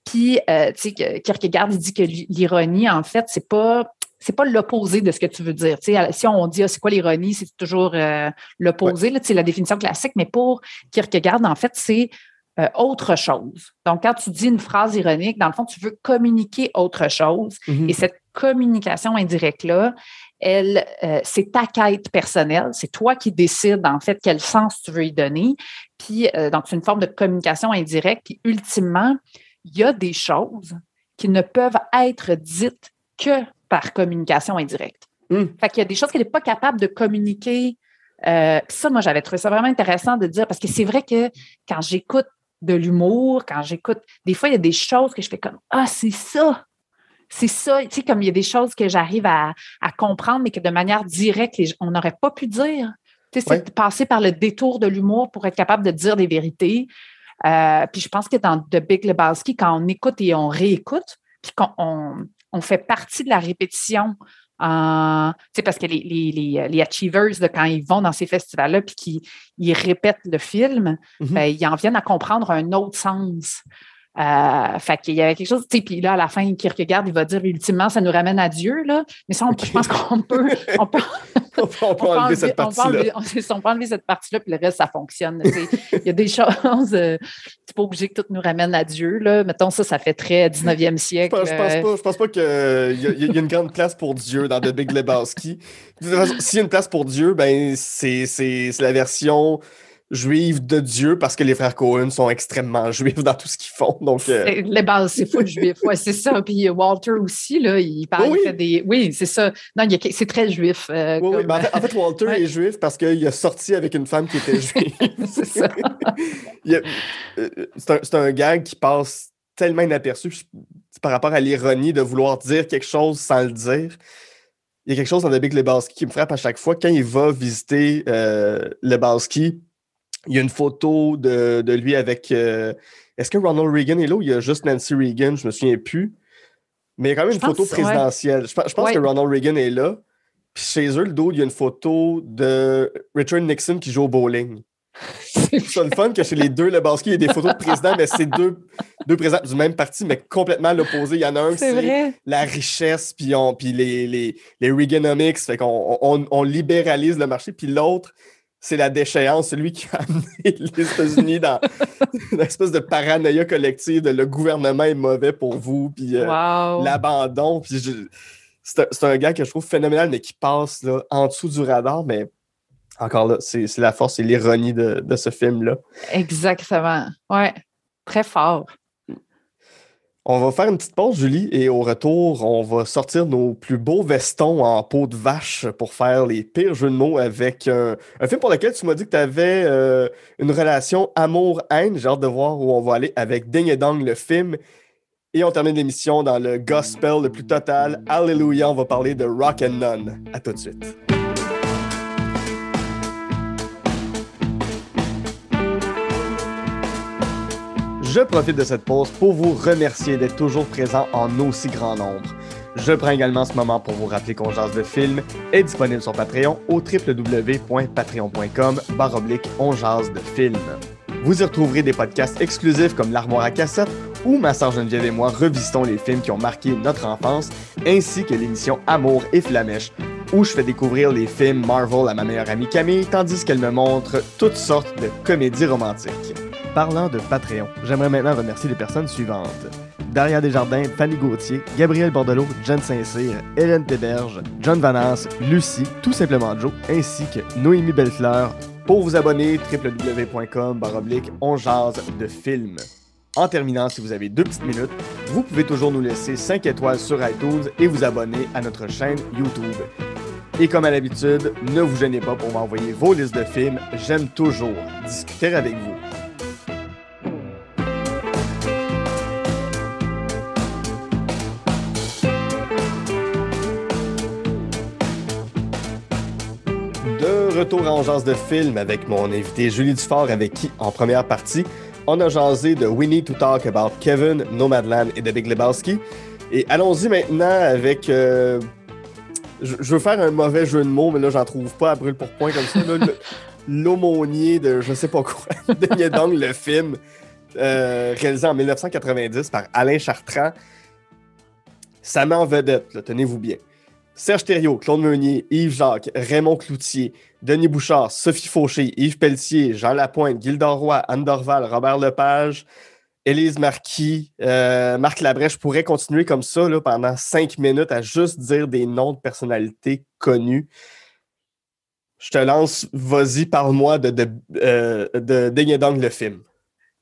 Puis, euh, tu sais, Kierkegaard dit que l'ironie, en fait, c'est pas c'est pas l'opposé de ce que tu veux dire. Tu sais, si on dit ah, c'est quoi l'ironie, c'est toujours euh, l'opposé, c'est la définition classique, mais pour Kierkegaard, en fait, c'est euh, autre chose. Donc, quand tu dis une phrase ironique, dans le fond, tu veux communiquer autre chose. Mm-hmm. Et cette communication indirecte-là, elle, euh, c'est ta quête personnelle. C'est toi qui décides, en fait, quel sens tu veux y donner. Puis, donc, c'est une forme de communication indirecte. Puis, ultimement, il y a des choses qui ne peuvent être dites que par communication indirecte. Mm. Fait qu'il y a des choses qu'elle n'est pas capable de communiquer. Euh, ça, moi, j'avais trouvé ça vraiment intéressant de dire parce que c'est vrai que quand j'écoute de l'humour, quand j'écoute, des fois, il y a des choses que je fais comme Ah, c'est ça. C'est ça, tu sais, comme il y a des choses que j'arrive à, comprendre, mais que de manière directe, on n'aurait pas pu dire. Tu sais, c'est de passer par le détour de l'humour pour être capable de dire des vérités. Euh, puis je pense que dans The Big Lebowski, quand on écoute et on réécoute, puis qu'on on fait partie de la répétition en, parce que les, les, les, achievers, quand ils vont dans ces festivals-là puis qu'ils répètent le film, mm-hmm. ben, ils en viennent à comprendre un autre sens. Euh, fait qu'il y avait quelque chose, tu sais, puis là, à la fin, Kierkegaard, il va dire, ultimement, ça nous ramène à Dieu, là. Mais ça, je pense qu'on peut, on peut, on peut, enlever, cette partie-là. On, peut enlever cette partie-là, puis le reste, ça fonctionne. Il y a des choses, euh, c'est pas obligé que tout nous ramène à Dieu, là. Mettons, ça, ça fait très 19e siècle. Je, pense, pas, je pense pas qu'il y, y, a une grande place pour Dieu dans The Big Lebowski. S'il y a une place pour Dieu, ben, c'est la version juive de Dieu parce que les frères Cohen sont extrêmement juifs dans tout ce qu'ils font. Donc, euh, Les bases, c'est fou de juif. Ouais, c'est ça. Puis Walter aussi, là, il parle oui, des. Oui, c'est ça. Non, c'est très juif. Euh, oui, oui. Ben, en, fait, Walter est juif parce qu'il a sorti avec une femme qui était juive. c'est ça. Euh, c'est un, un, gag qui passe tellement inaperçu par rapport à l'ironie de vouloir dire quelque chose sans le dire. Il y a quelque chose dans Big Lebowski qui me frappe à chaque fois. Quand il va visiter euh, Lebowski, il y a une photo de, lui avec. Euh, est-ce que Ronald Reagan est là ou il y a juste Nancy Reagan? Je me souviens plus. Mais il y a quand même une photo présidentielle. Je, pense que Ronald Reagan est là. Puis chez eux, le dos, il y a une photo de Richard Nixon qui joue au bowling. C'est le fun que chez les deux, le basket, il y a des photos de présidents, mais c'est deux, deux présidents du même parti, mais complètement l'opposé. Il y en a un, c'est la richesse, puis, puis les, les, les Reaganomics, fait qu'on on libéralise le marché, puis l'autre, c'est la déchéance, celui qui a amené les États-Unis dans une espèce de paranoïa collective de le gouvernement est mauvais pour vous, puis euh, l'abandon. c'est un, gars que je trouve phénoménal, mais qui passe là, en dessous du radar, mais encore là, c'est la force et l'ironie de, de ce film-là. Exactement. Ouais, très fort. On va faire une petite pause, Julie, et au retour, on va sortir nos plus beaux vestons en peau de vache pour faire les pires jeux de mots avec un, film pour lequel tu m'as dit que tu avais euh, une relation amour-haine. J'ai hâte de voir où on va aller avec Ding et Dong, le film. Et on termine l'émission dans le gospel le plus total. Alléluia, on va parler de Rock and None. À tout de suite. Je profite de cette pause pour vous remercier d'être toujours présent en aussi grand nombre. Je prends également ce moment pour vous rappeler qu'on de film est disponible sur Patreon au www.patreon.com baroblique de film. Vous y retrouverez des podcasts exclusifs comme l'armoire à cassette où ma sœur Geneviève et moi revisitons les films qui ont marqué notre enfance, ainsi que l'émission Amour et Flamèche où je fais découvrir les films Marvel à ma meilleure amie Camille, tandis qu'elle me montre toutes sortes de comédies romantiques. Parlant de Patreon, j'aimerais maintenant remercier les personnes suivantes. Daria Desjardins, Fanny Gauthier, Gabriel Bordelot, John Saint-Cyr, Hélène Théberge, John Vanasse, Lucie, tout simplement Joe, ainsi que Noémie Bellefleur. Pour vous abonner, www.com on de film. En terminant, si vous avez deux petites minutes, vous pouvez toujours nous laisser 5 étoiles sur iTunes et vous abonner à notre chaîne YouTube. Et comme à l'habitude, ne vous gênez pas pour m'envoyer vos listes de films, j'aime toujours discuter avec vous. Retour en Jazz de film avec mon invité Julie Dufort, avec qui, en première partie, on a jasé de We Need to Talk About Kevin, Nomadland et The Big Lebowski. Et allons-y maintenant avec. Euh, je, veux faire un mauvais jeu de mots, mais là, j'en trouve pas à brûle pour point comme ça. L'aumônier de je sais pas quoi, de Dong, le film, euh, réalisé en 1990 par Alain Chartrand. Ça met en vedette, tenez-vous bien. Serge Thériault, Claude Meunier, Yves Jacques, Raymond Cloutier, Denis Bouchard, Sophie Fauché, Yves Pelletier, Jean Lapointe, Gilles Roy, Anne Dorval, Robert Lepage, Élise Marquis, euh, Marc Labrèche. Je pourrais continuer comme ça pendant cinq minutes à juste dire des noms de personnalités connues. Je te lance, vas-y, parle-moi de, de, euh, le film.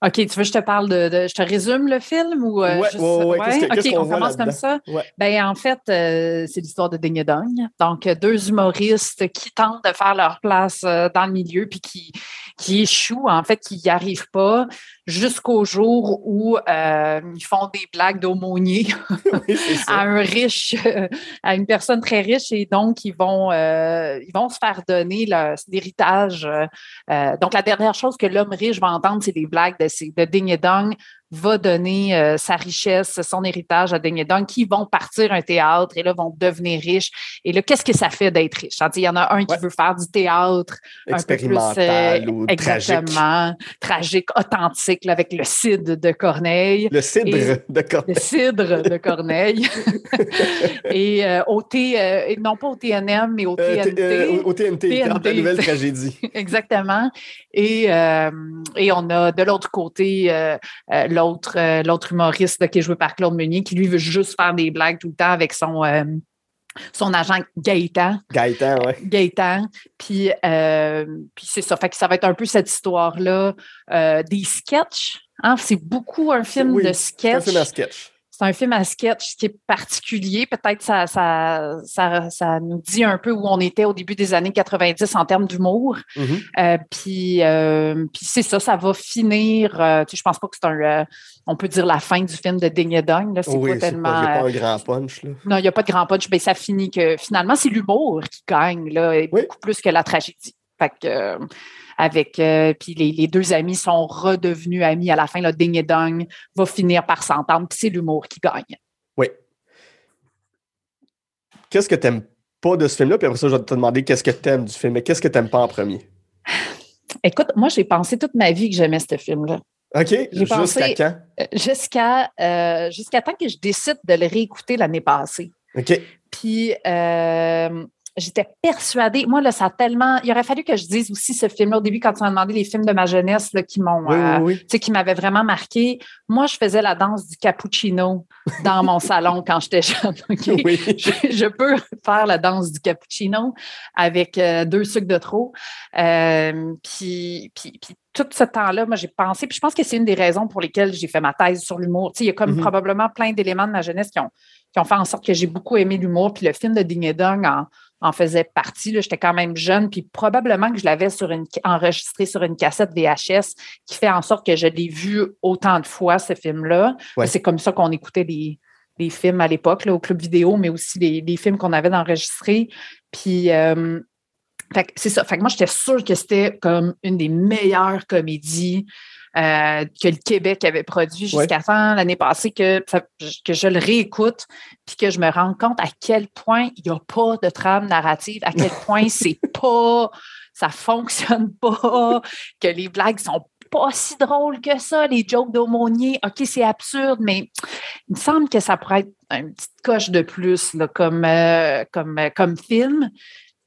OK, tu veux que je te parle de. je te résume le film ou. Euh, juste... ouais, ouais, OK, on commence comme ça. Ben, en fait, euh, c'est l'histoire de Ding Dong. Donc, deux humoristes qui tentent de faire leur place euh, dans le milieu puis qui, qui échouent, en fait, qui n'y arrivent pas jusqu'au jour où euh, ils font des blagues d'aumônier à un riche, à une personne très riche et donc ils vont, euh, ils vont se faire donner l'héritage. Euh, donc la dernière chose que l'homme riche va entendre, c'est des blagues de, de ding et dong va donner euh, sa richesse, son héritage à Ding Dong, qui vont partir un théâtre et là vont devenir riches. Et là, qu'est-ce que ça fait d'être riche? Il y en a un qui veut faire du théâtre expérimental un peu plus, ou exactement, tragique, authentique, avec le cidre de Corneille. Le cidre de Corneille. Le cidre de Corneille. et euh, au T, euh, non pas au TNM, mais au TNT. au TNT, TNT. la nouvelle tragédie. exactement. Et, et on a de l'autre côté l'autre euh, l'autre humoriste qui est joué par Claude Meunier, qui lui veut juste faire des blagues tout le temps avec son, euh, son agent Gaëtan. Gaëtan, oui. Gaëtan. Puis, euh, puis c'est ça. Fait que ça va être un peu cette histoire-là des sketchs. Hein? C'est beaucoup un film de sketch. C'est un film à sketch c'est un film à sketch qui est particulier. Peut-être ça, ça, ça, ça, nous dit un peu où on était au début des années 90 en termes d'humour. Mm-hmm. Euh, puis, euh, puis c'est ça, ça va finir. Euh, tu sais, je pense pas que c'est un. on peut dire la fin du film de Ding et Dong. C'est oui, pas tellement. Il n'y a pas un grand punch. Là. Non, il n'y a pas de grand punch. Mais ça finit que finalement, c'est l'humour qui gagne, là, beaucoup plus que la tragédie. Fait que avec euh, puis les, deux amis sont redevenus amis à la fin. Là, Ding et Dong va finir par s'entendre, puis c'est l'humour qui gagne. Oui. Qu'est-ce que tu n'aimes pas de ce film-là? Puis après ça, je vais te demander qu'est-ce que tu aimes du film, mais qu'est-ce que tu n'aimes pas en premier? Écoute, moi, j'ai pensé toute ma vie que j'aimais ce film-là. OK. Jusqu'à quand? Euh, jusqu'à euh, temps que je décide de le réécouter l'année passée. OK. Puis, j'étais persuadée. Moi, là, ça a tellement. Il aurait fallu que je dise aussi ce film-là au début, quand tu m'as demandé les films de ma jeunesse là, qui m'ont. Euh, tu sais, qui m'avaient vraiment marqué. Moi, je faisais la danse du cappuccino dans mon salon quand j'étais jeune. Je, peux faire la danse du cappuccino avec euh, deux sucres de trop. Euh, puis, puis, puis tout ce temps-là, moi, j'ai pensé, puis je pense que c'est une des raisons pour lesquelles j'ai fait ma thèse sur l'humour. Tu sais, il y a comme mm-hmm. probablement plein d'éléments de ma jeunesse qui ont, qui ont fait en sorte que j'ai beaucoup aimé l'humour. Puis le film de Ding et Dong en, en faisait partie. J'étais quand même jeune, puis probablement que je l'avais sur une, enregistré sur une cassette VHS qui fait en sorte que je l'ai vu autant de fois, ce film-là. C'est comme ça qu'on écoutait les, films à l'époque, au club vidéo, mais aussi les, films qu'on avait d'enregistrer. Puis, euh, c'est ça. Fait que moi, j'étais sûre que c'était comme une des meilleures comédies euh, que le Québec avait produit jusqu'à temps l'année passée, que, que je le réécoute, puis que je me rends compte à quel point il n'y a pas de trame narrative, à quel point c'est pas, ça fonctionne pas, que les blagues sont pas si drôles que ça, les jokes d'aumônier. OK, c'est absurde, mais il me semble que ça pourrait être une petite coche de plus là, comme, euh, comme, euh, comme film.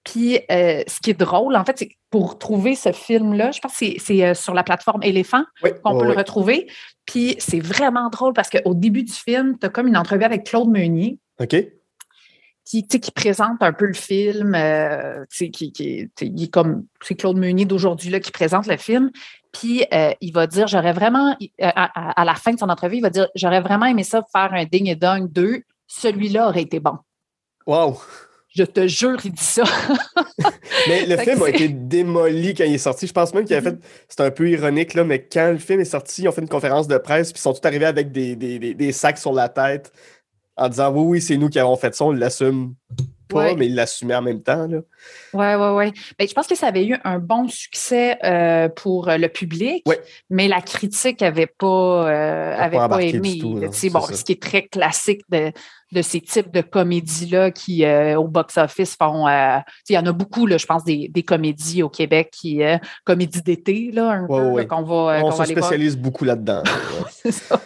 Puis, euh, ce qui est drôle, en fait, c'est pour trouver ce film-là, je pense que c'est euh, sur la plateforme Éléphant qu'on peut le retrouver. Puis, c'est vraiment drôle parce qu'au début du film, tu as comme une entrevue avec Claude Meunier. OK. Qui, qui présente un peu le film. Euh, qui, qui, est comme, c'est Claude Meunier d'aujourd'hui qui présente le film. Puis, il va dire, j'aurais vraiment, à, la fin de son entrevue, il va dire, j'aurais vraiment aimé ça faire un Ding et Dong 2. Celui-là aurait été bon. Wow! Je te jure, il dit ça. mais le film a été démoli quand il est sorti. Je pense même qu'il a fait. Mm-hmm. C'est un peu ironique, là, mais quand le film est sorti, ils ont fait une conférence de presse, puis ils sont tous arrivés avec des, des, sacs sur la tête en disant Oui, oui, c'est nous qui avons fait ça, on l'assume pas, mais il l'assumait en même temps. Oui, oui, oui. je pense que ça avait eu un bon succès euh, pour le public, mais la critique n'avait pas, euh, pas, aimé. bon, ce qui est très classique de, de ces types de comédies-là qui, euh, au box-office, font. Euh, il y en a beaucoup, là, je pense, des, des comédies au Québec qui. Euh, comédies d'été, là, un peu, qu'on va. On se spécialise beaucoup là-dedans. c'est ça.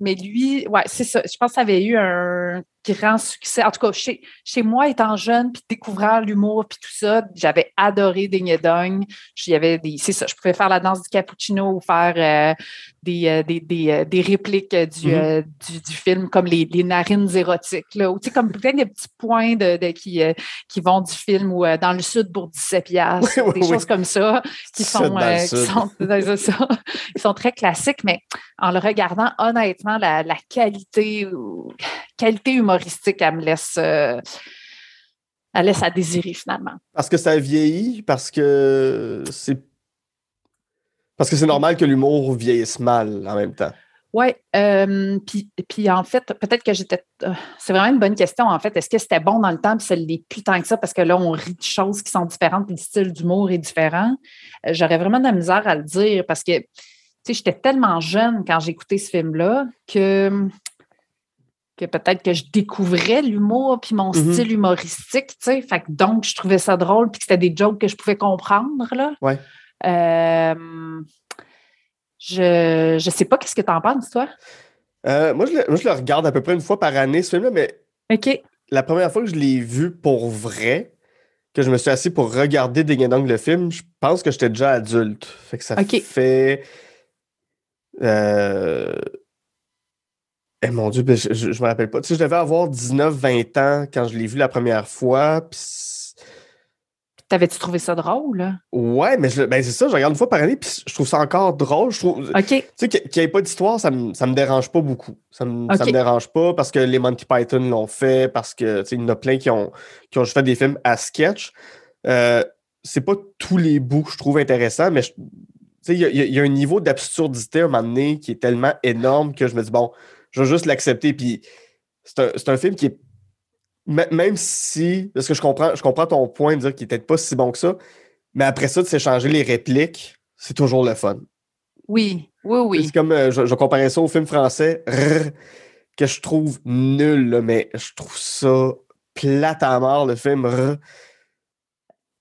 mais lui, ouais, c'est ça. Je pense que ça avait eu un grand succès. En tout cas, chez, chez moi, étant jeune, puis découvrant l'humour, puis tout ça, j'avais adoré Ding et Dong. des, c'est ça, je pouvais faire la danse du cappuccino ou faire euh, des, euh, des, des, euh, des, répliques du, mm-hmm. du, du, film, comme les, les narines érotiques, là, ou tu sais, comme plein de petits points de, de qui, qui vont du film ou dans le sud pour 17 piastres, des choses comme ça, qui sont, qui sont, ça, ils sont très classiques, mais en le regardant, honnêtement, la, la qualité, qualité humoristique, elle me laisse. Euh, elle laisse à désirer finalement. Parce que ça vieillit, parce que c'est. Parce que c'est normal que l'humour vieillisse mal en même temps. Oui. Euh, puis, en fait, peut-être que j'étais. Euh, c'est vraiment une bonne question, en fait. Est-ce que c'était bon dans le temps, puis ça l'est plus tant que ça, parce que là, on rit de choses qui sont différentes, puis le style d'humour est différent? J'aurais vraiment de la misère à le dire parce que, sais, j'étais tellement jeune quand j'écoutais ce film-là que que peut-être que je découvrais l'humour puis mon mm-hmm. style humoristique, tu sais. Fait donc, je trouvais ça drôle puis que c'était des jokes que je pouvais comprendre, là. Ouais. Euh, je ne sais pas qu'est-ce que tu en penses, toi? Euh, moi, je le, je le, regarde à peu près une fois par année, ce film-là, mais OK. la première fois que je l'ai vu pour vrai, que je me suis assis pour regarder Ding Dong le film, je pense que j'étais déjà adulte. Fait que ça fait... Euh, eh mon Dieu, ben, je, je, me rappelle pas. Tu sais, je devais avoir 19-20 ans quand je l'ai vu la première fois. T'avais-tu trouvé ça drôle? Ouais, mais ben c'est ça, je regarde une fois par année, puis je trouve ça encore drôle. Je trouve, OK. Tu sais, qu'il n'y ait pas d'histoire, ça me, ça me dérange pas beaucoup. Ça me, me dérange pas parce que les Monty Python l'ont fait, parce que, tu sais, il y en a plein qui ont, qui ont fait des films à sketch. Euh, c'est pas tous les bouts que je trouve intéressants, mais il y, y, a un niveau d'absurdité à un moment donné qui est tellement énorme que je me dis, bon, je vais juste l'accepter. Puis c'est un, film qui est. Même si. Parce que je comprends, je comprends ton point de dire qu'il n'est peut-être pas si bon que ça, mais après ça, de s'échanger les répliques, c'est toujours le fun. Oui, oui, oui. C'est comme. Euh, je, je, comparais ça au film français, que je trouve nul, mais je trouve ça plate à mort, le film.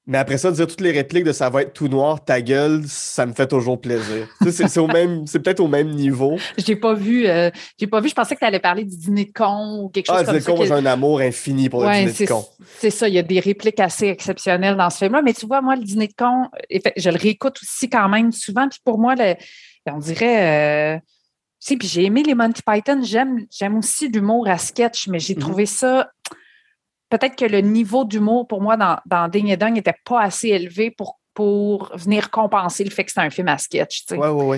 Mais après ça, dire toutes les répliques de ça va être tout noir, ta gueule, ça me fait toujours plaisir. c'est, au même, c'est peut-être au même niveau. J'ai pas vu, euh, j'ai pas vu. Je pensais que tu allais parler du dîner de con ou quelque chose ah, comme ça. Ah, dîner de con, j'ai un amour infini pour le dîner de con. C'est ça, il y a des répliques assez exceptionnelles dans ce film-là. Mais tu vois, moi, le dîner de con, je le réécoute aussi quand même souvent. Puis pour moi, on dirait. Euh, tu sais, puis j'ai aimé les Monty Python. J'aime, j'aime aussi l'humour à sketch, mais j'ai mm-hmm. trouvé ça peut-être que le niveau d'humour pour moi dans, dans Ding et Dong n'était pas assez élevé pour, pour venir compenser le fait que c'est un film à sketch. Oui, oui, oui.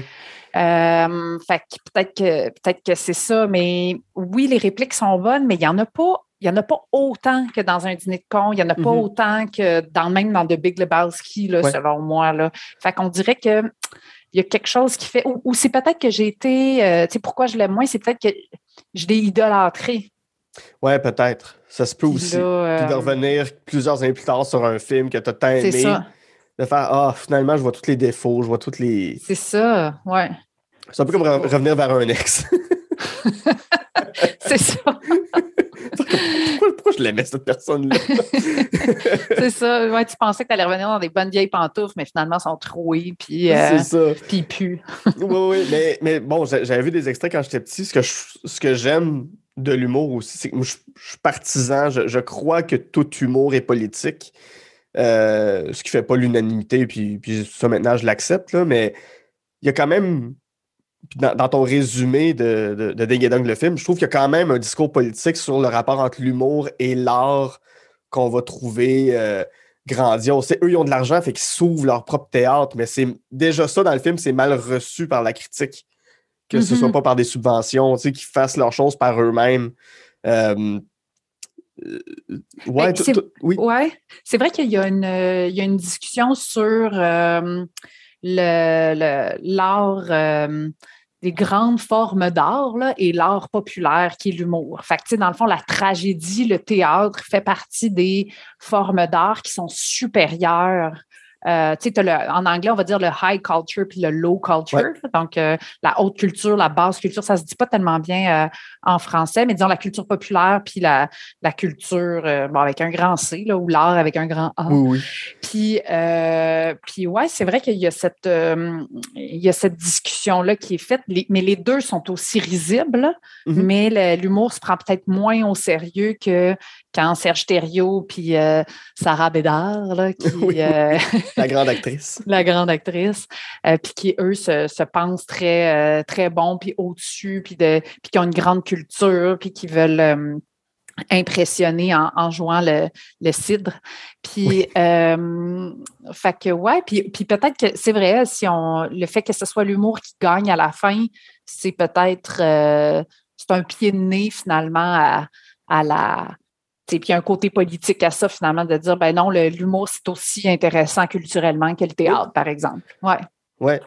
fait peut-être que peut-être que c'est ça, mais oui, les répliques sont bonnes, mais il n'y en a pas. Il en a pas autant que dans un dîner de con, il n'y en a pas mm-hmm. autant que dans même dans The Big Lebowski, là, selon moi. Là. Fait qu'on dirait que il y a quelque chose qui fait. Ou, c'est peut-être que j'ai été. Euh, tu sais, pourquoi je l'aime moins, c'est peut-être que je l'ai idolâtré. Ouais, peut-être. Ça se peut aussi. Puis de euh, revenir plusieurs années plus tard sur un film que tu as tant aimé. Ça. De faire Ah, finalement, je vois tous les défauts, je vois toutes les. C'est ça, ouais. C'est un peu comme revenir vers un ex. c'est ça. pourquoi, je l'aimais, cette personne-là? c'est ça. Ouais, tu pensais que tu allais revenir dans des bonnes vieilles pantoufles, mais finalement, elles sont trouées, puis, euh, puis ils puent. oui, oui, mais, mais bon, j'avais vu des extraits quand j'étais petit. Ce que j'aime de l'humour aussi. Je, suis partisan, je, crois que tout humour est politique. Euh, ce qui fait pas l'unanimité, puis, puis ça maintenant je l'accepte, mais il y a quand même, dans, ton résumé de, de, de le film, je trouve qu'il y a quand même un discours politique sur le rapport entre l'humour et l'art qu'on va trouver euh, grandiose. eux, ils ont de l'argent, fait qu'ils s'ouvrent leur propre théâtre, mais c'est déjà ça dans le film, c'est mal reçu par la critique que ce ne soit mm-hmm. pas par des subventions, tu sais, qu'ils fassent leurs choses par eux-mêmes. Euh, euh, ouais, oui. Ouais. C'est vrai qu'il y, a une, il y a une discussion sur euh, l'art des grandes formes d'art et l'art populaire qui est l'humour. Fait que, dans le fond, la tragédie, le théâtre fait partie des formes d'art qui sont supérieures euh, en anglais, on va dire le high culture puis le low culture. Donc, euh, la haute culture, la basse culture, ça se dit pas tellement bien euh, en français, mais disons la culture populaire puis la, la culture bon, avec un grand C, là, ou l'art avec un grand A. Oui, oui. Puis, puis ouais, c'est vrai qu'il y a cette, il y a cette discussion-là qui est faite, mais les deux sont aussi risibles, mm-hmm. mais l'humour se prend peut-être moins au sérieux que quand Serge Thériault puis Sarah Bédard, là, qui, la grande actrice. la grande actrice. Euh, puis qui, eux, se, pensent très, euh, très bons, puis au-dessus, puis, de, puis qui ont une grande culture, puis qui veulent euh, impressionner en, jouant le, cidre. Puis, fait que, ouais, puis, puis peut-être que c'est vrai, si on, le fait que ce soit l'humour qui gagne à la fin, c'est peut-être, c'est un pied de nez finalement à la puis il y a un côté politique à ça, finalement, de dire, ben non, l'humour, c'est aussi intéressant culturellement que le théâtre, par exemple. Ouais. Ouais.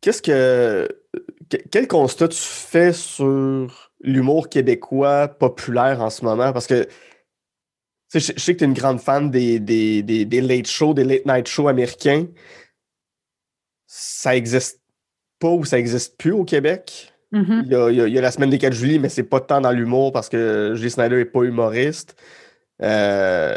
Qu'est-ce que. Quel constat tu fais sur l'humour québécois populaire en ce moment? Parce que je, sais que tu es une grande fan des, des, des, late shows, des late night shows américains. Ça existe pas ou ça existe plus au Québec? Mm-hmm. il, y a, la semaine des 4 juillet, mais c'est pas tant dans l'humour parce que J. Snyder n'est pas humoriste. Euh,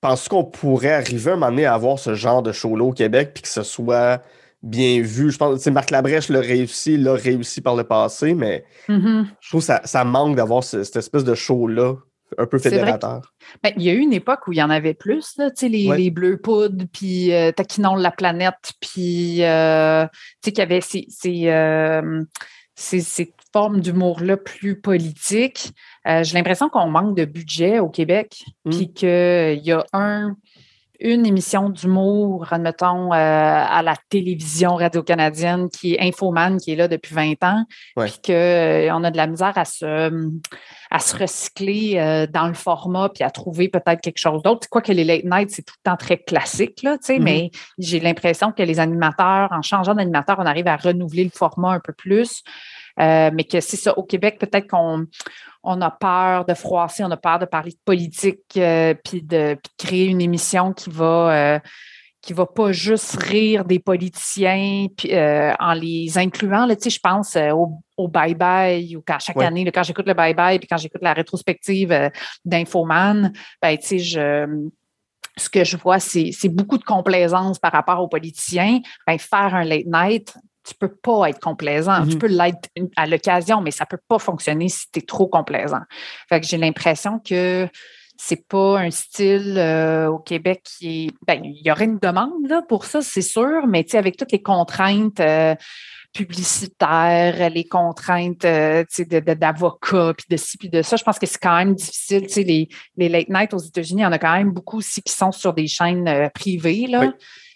Penses-tu qu'on pourrait arriver un moment donné à avoir ce genre de show-là au Québec puis que ce soit bien vu? Je pense que Marc Labrèche l'a réussi, l'a réussi par le passé, mais mm-hmm. je trouve que ça, ça manque d'avoir cette espèce de show-là un peu fédérateur. Ben, il y a eu une époque où il y en avait plus, là, les, les bleus poudres, puis euh, Taquinon la planète, puis euh, qu'il y avait ces, ces, euh, formes d'humour-là plus politiques. Euh, j'ai l'impression qu'on manque de budget au Québec, mmh. puis qu'il y a un une émission d'humour, admettons, euh, à la télévision radio-canadienne qui est Infoman, qui est là depuis 20 ans, puis qu'on euh, a de la misère à se, à se recycler euh, dans le format, puis à trouver peut-être quelque chose d'autre. Quoi que les late night, c'est tout le temps très classique, là, mm-hmm. mais j'ai l'impression que les animateurs, en changeant d'animateur, on arrive à renouveler le format un peu plus. Mais que c'est ça, au Québec, peut-être qu'on on a peur de froisser, on a peur de parler de politique, euh, puis, de, créer une émission qui va, euh, qui va pas juste rire des politiciens puis, euh, en les incluant. Là, je pense au, bye-bye ou quand chaque année, quand j'écoute le bye-bye puis quand j'écoute la rétrospective d'Infoman, ben, je ce que je vois, c'est beaucoup de complaisance par rapport aux politiciens. Ben, faire un late night, tu peux pas être complaisant. Tu mhm. peux l'être à l'occasion, mais ça peut pas fonctionner si tu es trop complaisant. Fait que j'ai l'impression que c'est pas un style euh, au Québec qui est. Ben, il y aurait une demande là, pour ça, c'est sûr, mais avec toutes les contraintes euh, publicitaires, les contraintes euh, d'avocats, puis de ci, puis de ça, je pense que c'est quand même difficile. Les, les late night aux États-Unis, il y en a quand même beaucoup aussi qui sont sur des chaînes privées. Là.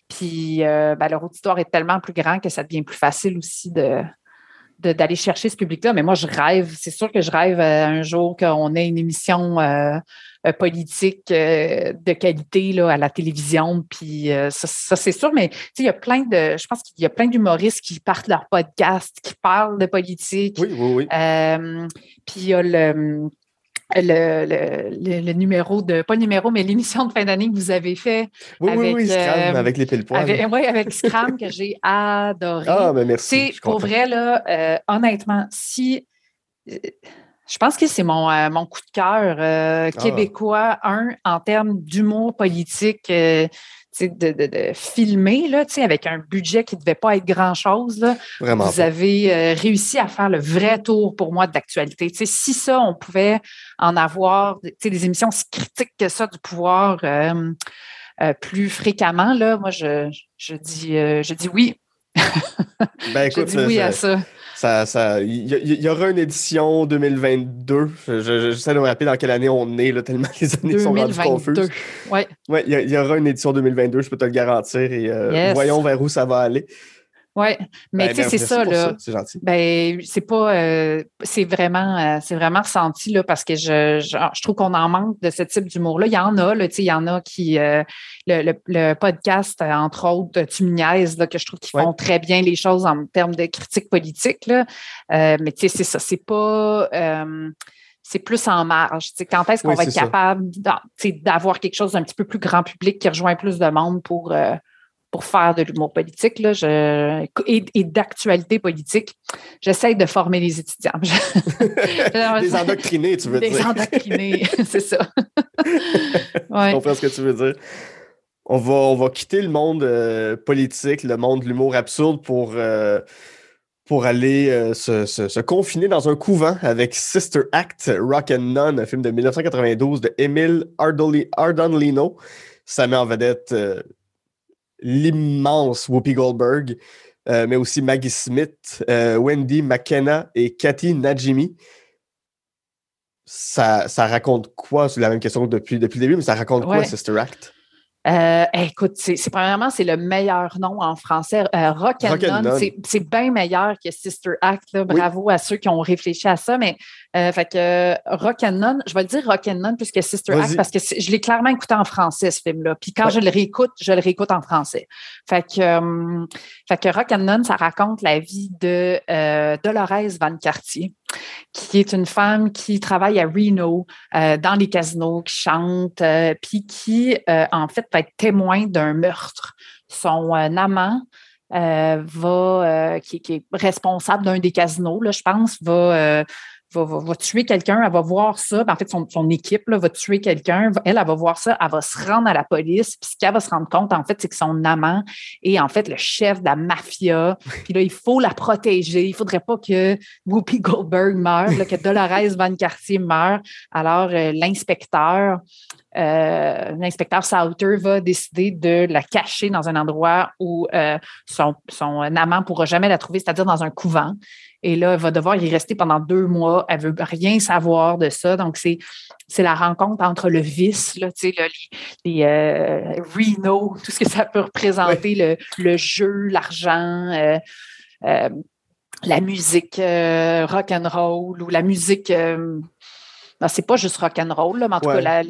Puis euh, ben, leur auditoire est tellement plus grand que ça devient plus facile aussi de, d'aller chercher ce public-là. Mais moi, je rêve, c'est sûr que je rêve euh, un jour qu'on ait une émission euh, politique de qualité là, à la télévision. Puis ça, c'est sûr, mais il y a plein de. Je pense qu'il y a plein d'humoristes qui partent leur podcast, qui parlent de politique. Oui, oui, oui. puis il y a le le, le, numéro de, pas le numéro, mais l'émission de fin d'année que vous avez fait. Oui, avec, oui, Scram, euh, avec les pile Oui, avec Scram que j'ai adoré. Ah, mais ben merci. C'est pour vrai, là, euh, honnêtement, si. Euh, je pense que c'est mon, mon coup de cœur ah. québécois, un, en termes d'humour politique de, de, de, filmer là, avec un budget qui ne devait pas être grand-chose. Vous avez euh, réussi à faire le vrai tour pour moi d'actualité. Si ça, on pouvait en avoir des émissions si critiques que ça du pouvoir euh, euh, plus fréquemment, là, moi, je, je dis, je dis oui. Ben, écoute, je dis oui à ça. Ça, ça, il y, aura une édition 2022. J'essaie de me rappeler dans quelle année on est, là, tellement les années sont rendues confuses. Oui, ouais, il y, aura une édition 2022, je peux te le garantir. Et euh, voyons vers où ça va aller. Oui, mais ben, tu sais, c'est ça, là. C'est gentil. Ben, c'est pas. Euh, c'est vraiment, euh, c'est vraiment ressenti, là, parce que je, je, trouve qu'on en manque de ce type d'humour-là. Il y en a, là, tu sais, il y en a qui. Euh, le, le, podcast, entre autres, Tu me là, que je trouve qu'ils font très bien les choses en termes de critique politique, là. mais tu sais, c'est ça. C'est pas c'est plus en marge. sais, quand est-ce qu'on va être capable d'avoir quelque chose d'un petit peu plus grand public qui rejoint plus de monde pour, pour faire de l'humour politique là, je, et, d'actualité politique. J'essaie de former les étudiants. les endoctriner, tu veux dire. Les endoctriner, c'est ça. Je comprends ce que tu veux dire. On va, on va quitter le monde euh, politique, le monde de l'humour absurde pour, euh, pour aller euh, se, se, confiner dans un couvent avec Sister Act, Rock and None, un film de 1992 de Emile Ardonlino. Ça met en vedette l'immense Whoopi Goldberg, euh, mais aussi Maggie Smith, euh, Wendy McKenna et Cathy Najimy. Ça, ça raconte quoi? C'est la même question depuis, depuis le début, mais ça raconte quoi, Sister Act? Euh, écoute, c'est, premièrement, c'est le meilleur nom en français. Euh, Rock and c'est, bien meilleur que Sister Act. Bravo à ceux qui ont réfléchi à ça. Mais euh, fait que Rock and None, je vais le dire Rock and None plus que Sister Act parce que je l'ai clairement écouté en français, ce film-là. Puis quand je le réécoute, je le réécoute en français. Fait que, fait que Rock and None, ça raconte la vie de Dolores Van Cartier qui est une femme qui travaille à Reno euh, dans les casinos, qui chante, euh, puis qui, euh, en fait, va être témoin d'un meurtre. Son amant va, qui, qui, est responsable d'un des casinos, là, je pense, va va, tuer quelqu'un, elle va voir ça. Ben, en fait, son, son équipe là, va tuer quelqu'un. Elle, elle va voir ça, elle va se rendre à la police. Puis ce qu'elle va se rendre compte, en fait, c'est que son amant est en fait le chef de la mafia. Puis là, il faut la protéger. Il ne faudrait pas que Whoopi Goldberg meure, que Dolores Van Cartier meure. Alors, euh, l'inspecteur euh, l'inspecteur Sauter va décider de la cacher dans un endroit où euh, son, son amant ne pourra jamais la trouver, c'est-à-dire dans un couvent. Et là, elle va devoir y rester pendant deux mois. Elle veut rien savoir de ça. Donc, c'est, c'est la rencontre entre le vice, là, tu sais, les, euh, Reno, tout ce que ça peut représenter, le, le, jeu, l'argent, euh, euh, la musique rock and roll ou la musique. Ben, c'est pas juste rock and roll, mais en tout cas, la,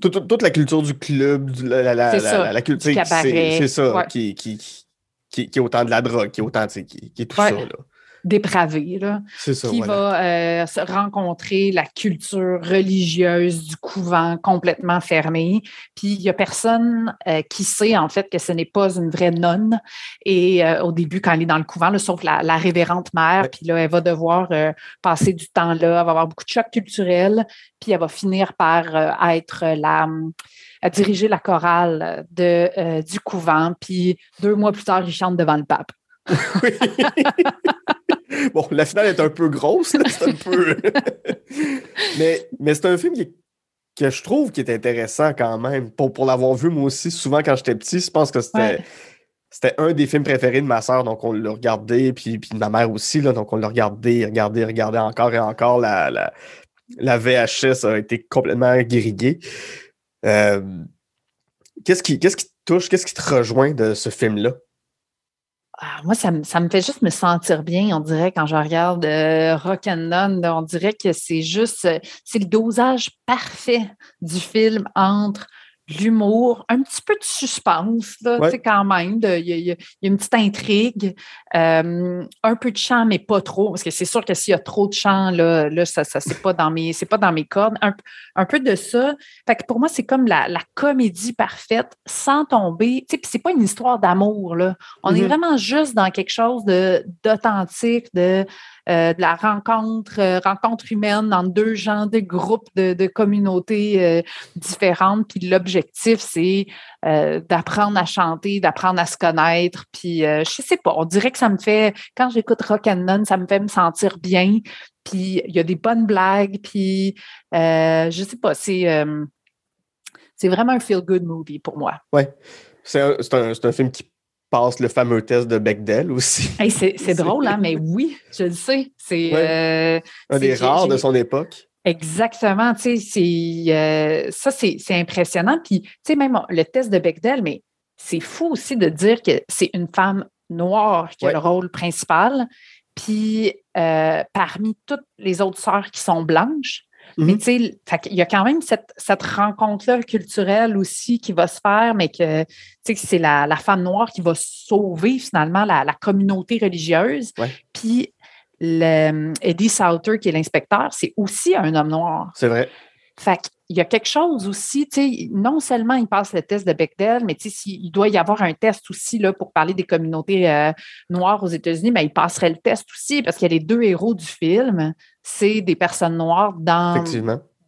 toute, la culture du club, la, la, la, culture, c'est ça, qui, qui, qui, qui, est autant de la drogue, qui est autant, qui, qui est tout ça. Là dépravé, là, qui va euh, rencontrer la culture religieuse du couvent complètement fermée. Puis il n'y a personne euh, qui sait en fait que ce n'est pas une vraie nonne. Et euh, au début, quand elle est dans le couvent, sauf la, révérente mère, puis là, elle va devoir passer du temps là, elle va avoir beaucoup de chocs culturels, puis elle va finir par être la à diriger la chorale de, du couvent. Puis deux mois plus tard, il chante devant le pape. bon, la finale est un peu grosse, c'est un peu. mais mais c'est un film que je trouve qui est intéressant quand même. Pour, pour l'avoir vu, moi aussi, souvent quand j'étais petit, je pense que c'était. C'était un des films préférés de ma soeur, donc on l'a regardé, puis, puis de ma mère aussi, là, donc on l'a regardé, regardé, regardé encore et encore. La, la, la VHS a été complètement grillée. Euh, qu'est-ce qui, qu'est-ce qui te touche, qu'est-ce qui te rejoint de ce film-là? Ah, moi, ça, me fait juste me sentir bien, on dirait, quand je regarde euh, Rock and None, on dirait que c'est juste, euh, c'est le dosage parfait du film entre l'humour, un petit peu de suspense, là, quand même. Il y, a une petite intrigue, euh, un peu de chant, mais pas trop, parce que c'est sûr que s'il y a trop de chant, là, là ça, ça c'est pas dans mes, c'est pas dans mes cordes. Un, peu de ça. Fait que pour moi, c'est comme la, comédie parfaite, sans tomber. Tu sais, c'est pas une histoire d'amour, là. On est mm-hmm. vraiment juste dans quelque chose de d'authentique, de de la rencontre, euh, rencontre humaine entre deux gens, des groupes de, communautés euh, différentes. Puis l'objectif, c'est d'apprendre à chanter, d'apprendre à se connaître. Puis je sais pas, on dirait que ça me fait, quand j'écoute Rock and None, ça me fait me sentir bien. Puis il y a des bonnes blagues. Puis je sais pas, c'est c'est vraiment un feel-good movie pour moi. Oui. C'est un, film qui passe le fameux test de Bechdel aussi. c'est drôle, hein, mais oui, je le sais. C'est euh, un des rares de son époque. Exactement, tu sais, euh, ça c'est impressionnant. Puis, tu sais, même le test de Bechdel, mais c'est fou aussi de dire que c'est une femme noire qui a le rôle principal. Puis euh, parmi toutes les autres sœurs qui sont blanches, mais mhm. tu sais, il y a quand même cette, rencontre-là culturelle aussi qui va se faire, mais que c'est la, la, femme noire qui va sauver finalement la, communauté religieuse. Puis Eddie Salter, qui est l'inspecteur, c'est aussi un homme noir. C'est vrai. Fait il y a quelque chose aussi, tu sais, non seulement il passe le test de Bechdel, mais tu sais, il doit y avoir un test aussi là, pour parler des communautés euh, noires aux États-Unis, mais il passerait le test aussi parce qu'il y a les deux héros du film, c'est des personnes noires dans,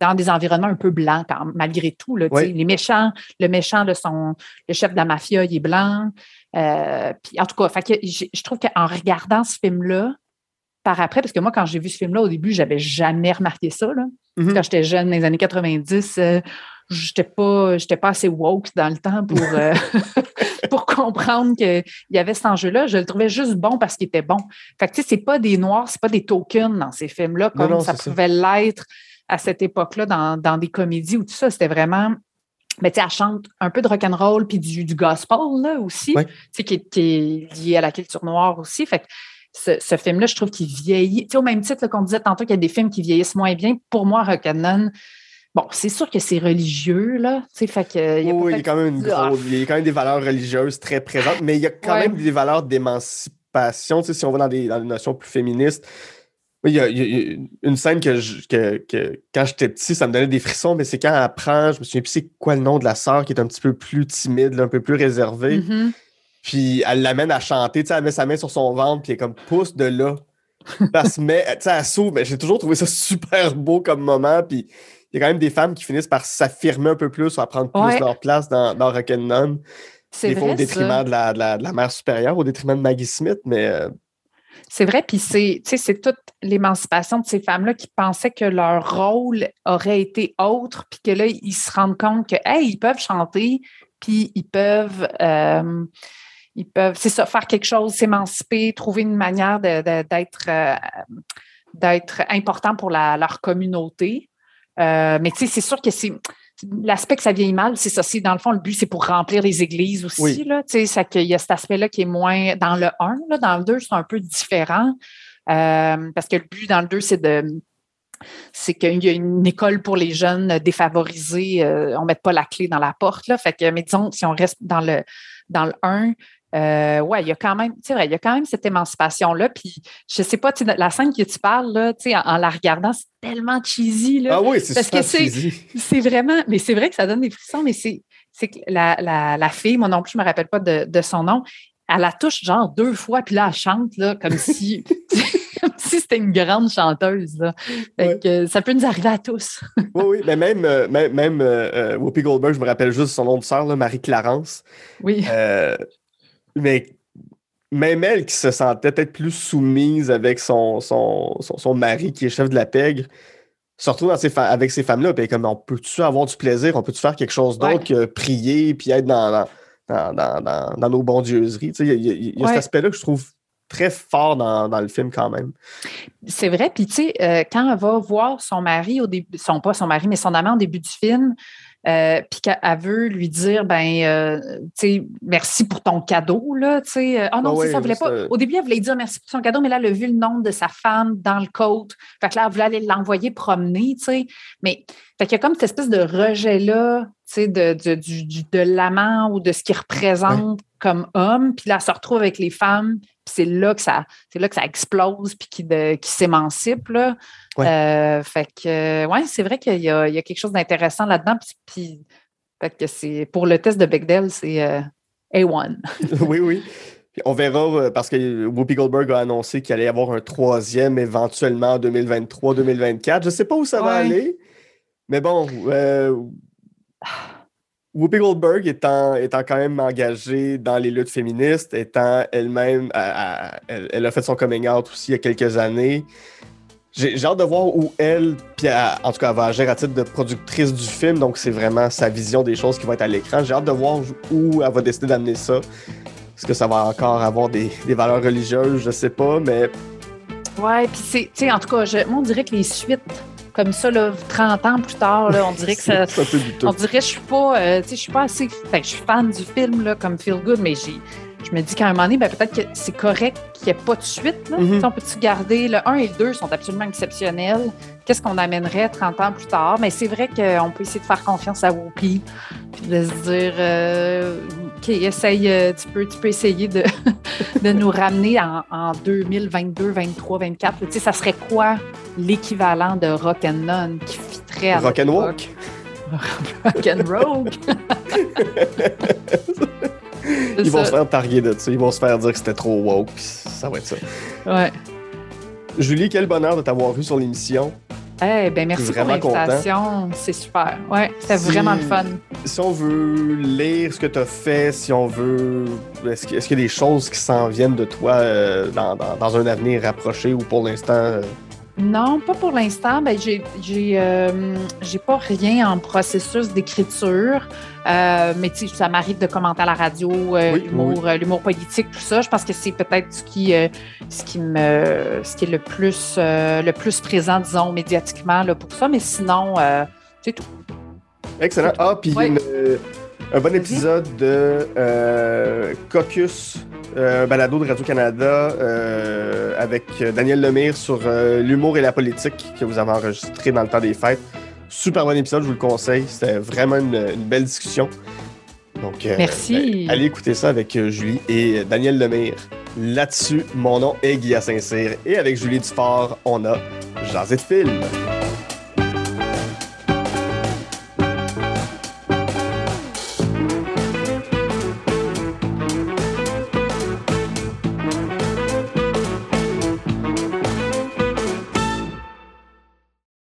dans des environnements un peu blancs, malgré tout. Là, Les méchants, le méchant, de son, le chef de la mafia, il est blanc. Euh, puis, en tout cas, fait je trouve qu'en regardant ce film-là, par après, parce que moi, quand j'ai vu ce film-là, au début, j'avais jamais remarqué ça. Là. Mm-hmm. Quand j'étais jeune, dans les années 90, euh, j'étais pas, pas assez woke dans le temps pour, euh, pour comprendre qu'il y avait cet enjeu-là. Je le trouvais juste bon parce qu'il était bon. Fait que, tu sais, c'est pas des noirs, c'est pas des tokens dans ces films-là, comme ça pouvait l'être à cette époque-là dans, des comédies ou tout ça. C'était vraiment mais tu sais, elle chante un peu de rock'n'roll puis du, du gospel là aussi, qui, qui, est lié à la culture noire aussi. Fait que ce, film-là, je trouve qu'il vieillit. Tu sais, au même titre qu'on disait tantôt qu'il y a des films qui vieillissent moins bien, pour moi, Rock'n'None, Bon, c'est sûr que c'est religieux, là. Fait que, il y a il y a quand même une il y a quand même des valeurs religieuses très présentes, mais il y a quand même des valeurs d'émancipation, tu sais, si on va dans des, dans des notions plus féministes. Il y, a, une scène que, que, quand j'étais petit, ça me donnait des frissons, mais c'est quand elle apprend, je me souviens plus c'est quoi le nom de la sœur qui est un petit peu plus timide, un peu plus réservée. Mm-hmm. Puis elle l'amène à chanter, tu sais, elle met sa main sur son ventre, puis elle est comme pousse de là. Elle se met, tu sais, elle s'ouvre. Mais j'ai toujours trouvé ça super beau comme moment. Puis il y a quand même des femmes qui finissent par s'affirmer un peu plus ou à prendre plus leur place dans, dans Rock'n'None. Des fois au détriment de, la, de, la, mère supérieure, au détriment de Maggie Smith, mais. Euh, c'est vrai, puis c'est, toute l'émancipation de ces femmes-là qui pensaient que leur rôle aurait été autre, puis que là, ils se rendent compte que, hey, ils peuvent chanter, puis ils peuvent. Euh, ils peuvent, c'est ça, faire quelque chose, s'émanciper, trouver une manière d'être euh, d'être important pour leur communauté. Euh, mais tu sais, c'est sûr que c'est l'aspect que ça vieillit mal, c'est ça. C'est dans le fond, le but, c'est pour remplir les églises aussi. Là, tu sais, il y a cet aspect-là qui est moins dans le 1. Là, dans le 2, c'est un peu différent. Euh, parce que le but dans le 2, c'est de c'est qu'il y a une école pour les jeunes défavorisés. on ne met pas la clé dans la porte. Là. Fait que, mais disons, si on reste dans le, dans le 1, euh, ouais, il y a quand même, c'est vrai, il y a quand même cette émancipation-là. Puis, je sais pas, la scène que tu parles, là, en, en la regardant, c'est tellement cheesy. Là, ah oui, c'est super cheesy. C'est vraiment, mais c'est vrai que ça donne des frissons, mais c'est que la, la, la, fille, moi non plus, je me rappelle pas de, de, son nom, elle la touche genre deux fois, puis là, elle chante là, comme si. si c'était une grande chanteuse. Là. ça peut nous arriver à tous. oui, oui, mais même, euh, même, même euh, Whoopi Goldberg, je me rappelle juste son nom de sœur, Marie-Clarence. Oui. Mais même elle qui se sentait peut-être plus soumise avec son, son, son, mari qui est chef de la pègre, se retrouve avec ces femmes-là, puis comme on peut-tu avoir du plaisir, on peut-tu faire quelque chose d'autre que prier puis être dans, dans, dans, dans nos bondieuseries? Il y a, cet aspect-là que je trouve très fort dans, le film quand même. C'est vrai, puis tu sais, euh, quand elle va voir son mari au début, son pas son mari, mais son amant au début du film, euh, puis qu'elle veut lui dire, ben, euh, tu sais, merci pour ton cadeau, là, tu sais. Euh, oh non, ah ça, voulait pas. Au début, elle voulait dire merci pour son cadeau, mais là, elle a vu le nom de sa femme dans le côte. Fait que là, elle voulait aller l'envoyer promener, tu sais. Mais, fait qu'il y a comme cette espèce de rejet-là, tu sais, de, de, de l'amant ou de ce qu'il représente comme homme. Puis là, elle se retrouve avec les femmes, c'est là que ça, c'est là que ça explose puis qui, qui s'émancipe. Là. Euh, fait que ouais, c'est vrai qu'il y, a, quelque chose d'intéressant là-dedans. Puis, fait que c'est pour le test de Bechdel, c'est euh, A1. oui, oui. on verra euh, parce que Whoopi Goldberg a annoncé qu'il allait y avoir un troisième éventuellement en 2023-2024. Je ne sais pas où ça va aller. Mais bon, Whoopi Goldberg étant, étant quand même engagée dans les luttes féministes, étant elle-même, elle, a fait son coming out aussi il y a quelques années. J'ai hâte de voir où elle, puis en tout cas, elle va agir à titre de productrice du film, donc c'est vraiment sa vision des choses qui vont être à l'écran. J'ai hâte de voir où elle va décider d'amener ça. Est-ce que ça va encore avoir des, valeurs religieuses? Je sais pas, mais. Ouais, puis c'est, tu sais, en tout cas, moi, on dirait que les suites comme ça, là, 30 ans plus tard, là, on dirait que ça. on dirait que je suis pas, euh, je suis pas assez. je suis fan du film là, comme Feel Good, mais j'ai, je me dis qu'à un moment donné, ben, peut-être que c'est correct qu'il n'y ait pas de suite. Là. Mm-hmm. On peut-tu garder le 1 et le 2 sont absolument exceptionnels. Qu'est-ce qu'on amènerait 30 ans plus tard? Mais c'est vrai qu'on peut essayer de faire confiance à Whoopi puis de se dire euh, OK, essaye, euh, tu, peux, tu peux essayer de, de nous ramener en, en 2022, 23, 24. Tu sais, ça serait quoi l'équivalent de Rock and qui fitterait à Rock and Walk? Rock and Rogue. Ils vont se faire targuer de ça. Ils vont se faire dire que c'était trop woke, ça va être ça. Ouais. Julie, quel bonheur de t'avoir vu sur l'émission. Eh ben merci pour l'invitation. C'est super. Ouais, c'était vraiment le fun. Si on veut lire ce que tu as fait, si on veut. Est-ce qu'il y a des choses qui s'en viennent de toi euh, dans, dans, un avenir rapproché ou pour l'instant. Euh, non, pas pour l'instant. Ben, j'ai, j'ai, euh, j'ai pas rien en processus d'écriture. Euh, mais ça m'arrive de commenter à la radio, euh, l'humour, l'humour politique, tout ça. Je pense que c'est peut-être ce qui, ce qui me, ce qui est le plus, le plus présent, disons, médiatiquement là, pour ça. Mais sinon, c'est tout. Excellent. Ah, puis un bon épisode de Caucus euh, balado de Radio-Canada euh, avec Daniel Lemire sur euh, l'humour et la politique que vous avez enregistré dans le temps des fêtes. Super bon épisode, je vous le conseille. C'était vraiment une, belle discussion. Donc, Merci. Ben, allez écouter ça avec Julie et Daniel Lemire. Là-dessus, mon nom est Guy Saint-Cyr et avec Julie Dufort, on a Jasé de film.